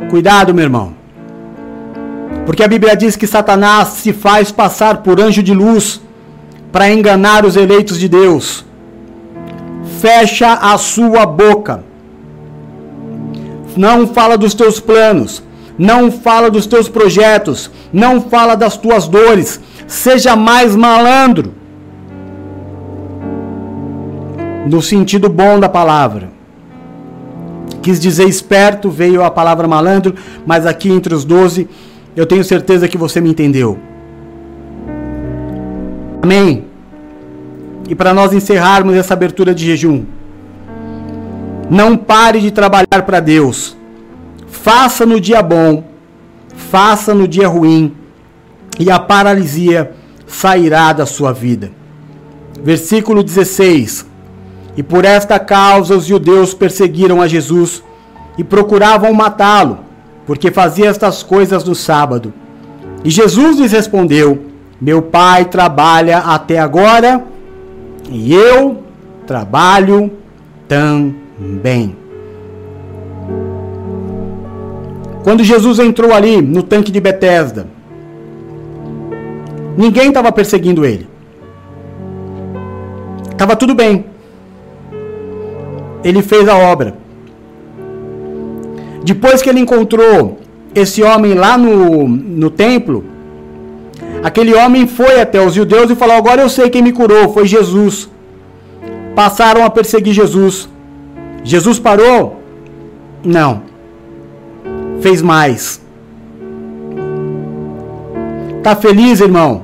Cuidado, meu irmão. Porque a Bíblia diz que Satanás se faz passar por anjo de luz para enganar os eleitos de Deus. Fecha a sua boca. Não fala dos teus planos. Não fala dos teus projetos. Não fala das tuas dores. Seja mais malandro. No sentido bom da palavra quis dizer esperto, veio a palavra malandro, mas aqui entre os doze, eu tenho certeza que você me entendeu. Amém? E para nós encerrarmos essa abertura de jejum, não pare de trabalhar para Deus. Faça no dia bom, faça no dia ruim, e a paralisia sairá da sua vida. Versículo 16. E por esta causa os judeus perseguiram a Jesus e procuravam matá-lo, porque fazia estas coisas no sábado. E Jesus lhes respondeu: Meu pai trabalha até agora e eu trabalho também. Quando Jesus entrou ali no tanque de Betesda, ninguém estava perseguindo ele. Estava tudo bem ele fez a obra. Depois que ele encontrou esse homem lá no, no templo, aquele homem foi até os judeus e falou: Agora eu sei quem me curou, foi Jesus. Passaram a perseguir Jesus. Jesus parou? Não. Fez mais. Tá feliz, irmão?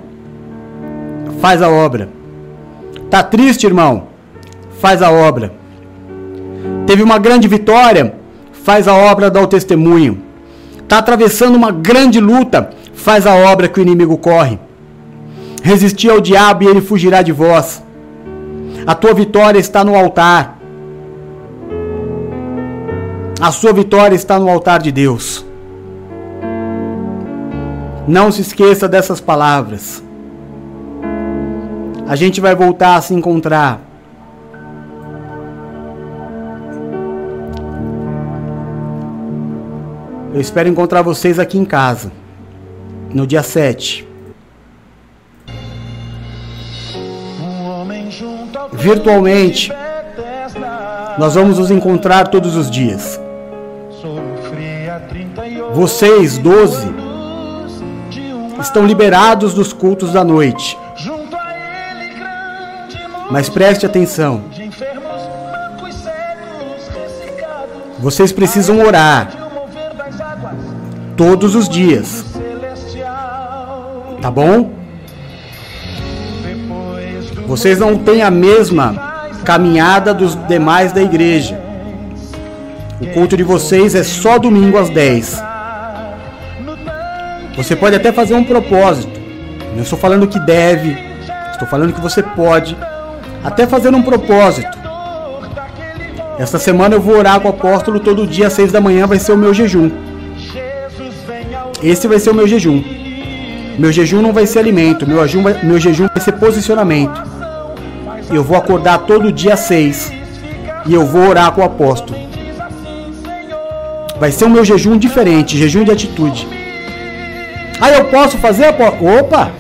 Faz a obra. Tá triste, irmão? Faz a obra teve uma grande vitória, faz a obra, dá o testemunho. Está atravessando uma grande luta, faz a obra que o inimigo corre. Resistir ao diabo e ele fugirá de vós. A tua vitória está no altar. A sua vitória está no altar de Deus. Não se esqueça dessas palavras. A gente vai voltar a se encontrar Eu espero encontrar vocês aqui em casa, no dia 7. Virtualmente, nós vamos nos encontrar todos os dias. Vocês, 12, estão liberados dos cultos da noite. Mas preste atenção. Vocês precisam orar todos os dias. Tá bom? Vocês não têm a mesma caminhada dos demais da igreja. O culto de vocês é só domingo às 10. Você pode até fazer um propósito. Não estou falando que deve, estou falando que você pode até fazer um propósito. Esta semana eu vou orar com o apóstolo todo dia às 6 da manhã, vai ser o meu jejum. Esse vai ser o meu jejum. Meu jejum não vai ser alimento, meu jejum vai, meu jejum vai ser posicionamento. Eu vou acordar todo dia 6 e eu vou orar com o apóstolo. Vai ser o meu jejum diferente, jejum de atitude. Ah, eu posso fazer? Opa!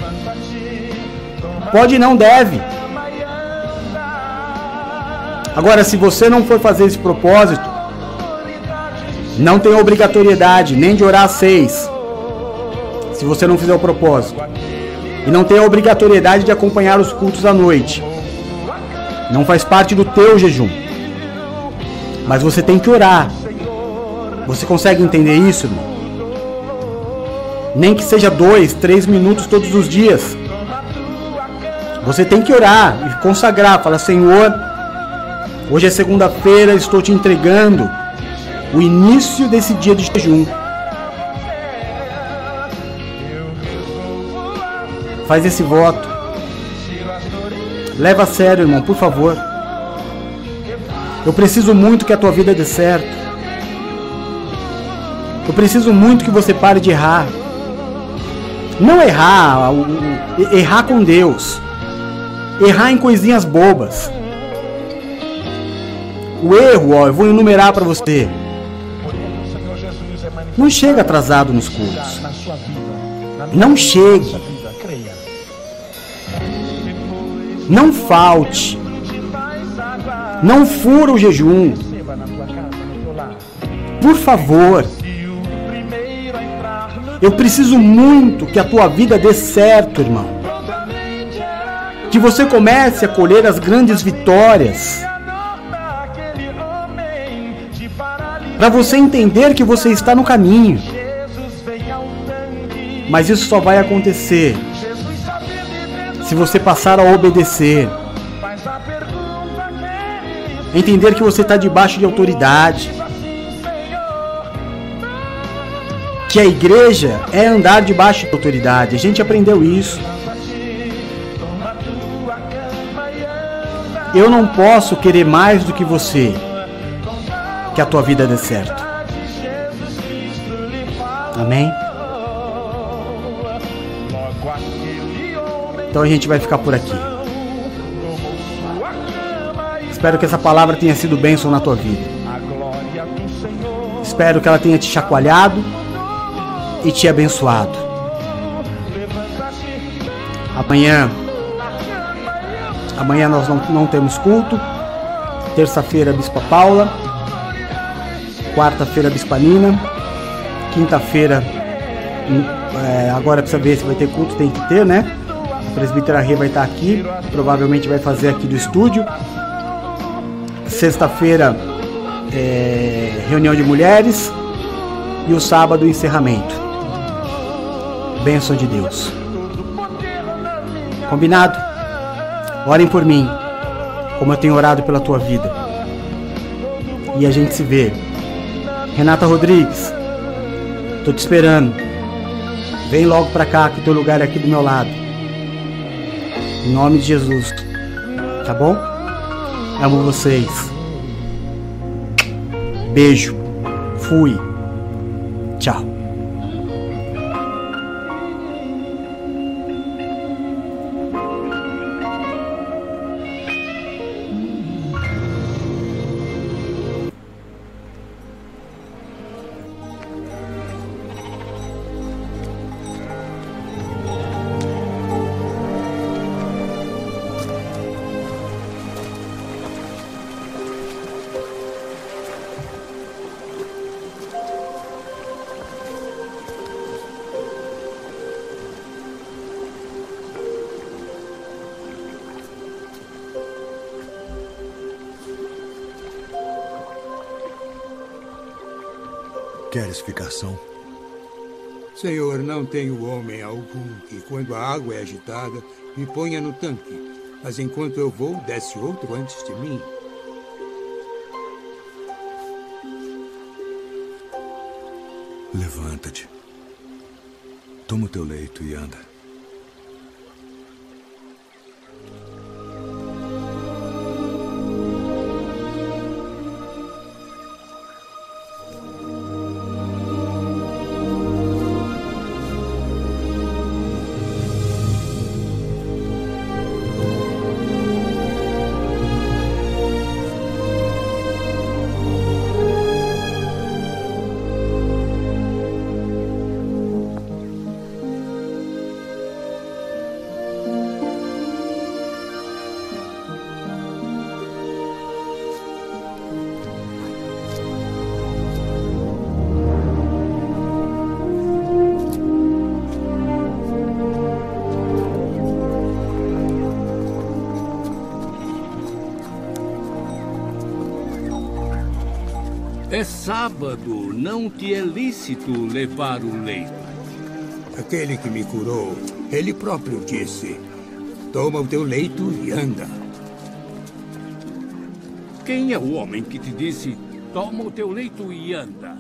Pode não deve. Agora, se você não for fazer esse propósito, não tem obrigatoriedade nem de orar seis. Se você não fizer o propósito. E não tem a obrigatoriedade de acompanhar os cultos à noite. Não faz parte do teu jejum. Mas você tem que orar. Você consegue entender isso, irmão? Nem que seja dois, três minutos todos os dias. Você tem que orar e consagrar. Fala, Senhor, Hoje é segunda-feira, estou te entregando o início desse dia de jejum. Faz esse voto. Leva a sério, irmão, por favor. Eu preciso muito que a tua vida dê certo. Eu preciso muito que você pare de errar. Não errar, errar com Deus. Errar em coisinhas bobas. O erro, ó, eu vou enumerar para você. Não chega atrasado nos cultos. Não chegue. Não falte. Não fura o jejum. Por favor. Eu preciso muito que a tua vida dê certo, irmão. Que você comece a colher as grandes vitórias. para você entender que você está no caminho. Mas isso só vai acontecer se você passar a obedecer. Entender que você está debaixo de autoridade. Que a igreja é andar debaixo de autoridade. A gente aprendeu isso. Eu não posso querer mais do que você que a tua vida dê certo. Amém? Então a gente vai ficar por aqui. Espero que essa palavra tenha sido bênção na tua vida. Espero que ela tenha te chacoalhado e te abençoado. Amanhã, amanhã nós não, não temos culto. Terça-feira, Bispa Paula quarta-feira Bispanina, quinta-feira, é, agora precisa ver se vai ter culto, tem que ter, né? A presbítera Rê vai estar aqui, provavelmente vai fazer aqui do estúdio. Sexta-feira, é, reunião de mulheres. E o sábado, encerramento. Bênção de Deus. Combinado? Orem por mim, como eu tenho orado pela tua vida. E a gente se vê Renata Rodrigues, tô te esperando. Vem logo pra cá, que teu lugar é aqui do meu lado. Em nome de Jesus. Tá bom? Amo vocês. Beijo. Fui. Tchau. Queres ficar são? Senhor, não tenho homem algum que, quando a água é agitada, me ponha no tanque, mas enquanto eu vou, desce outro antes de mim. Levanta-te. Toma o teu leito e anda. Lícito levar o leito. Aquele que me curou, ele próprio disse: Toma o teu leito e anda. Quem é o homem que te disse: Toma o teu leito e anda?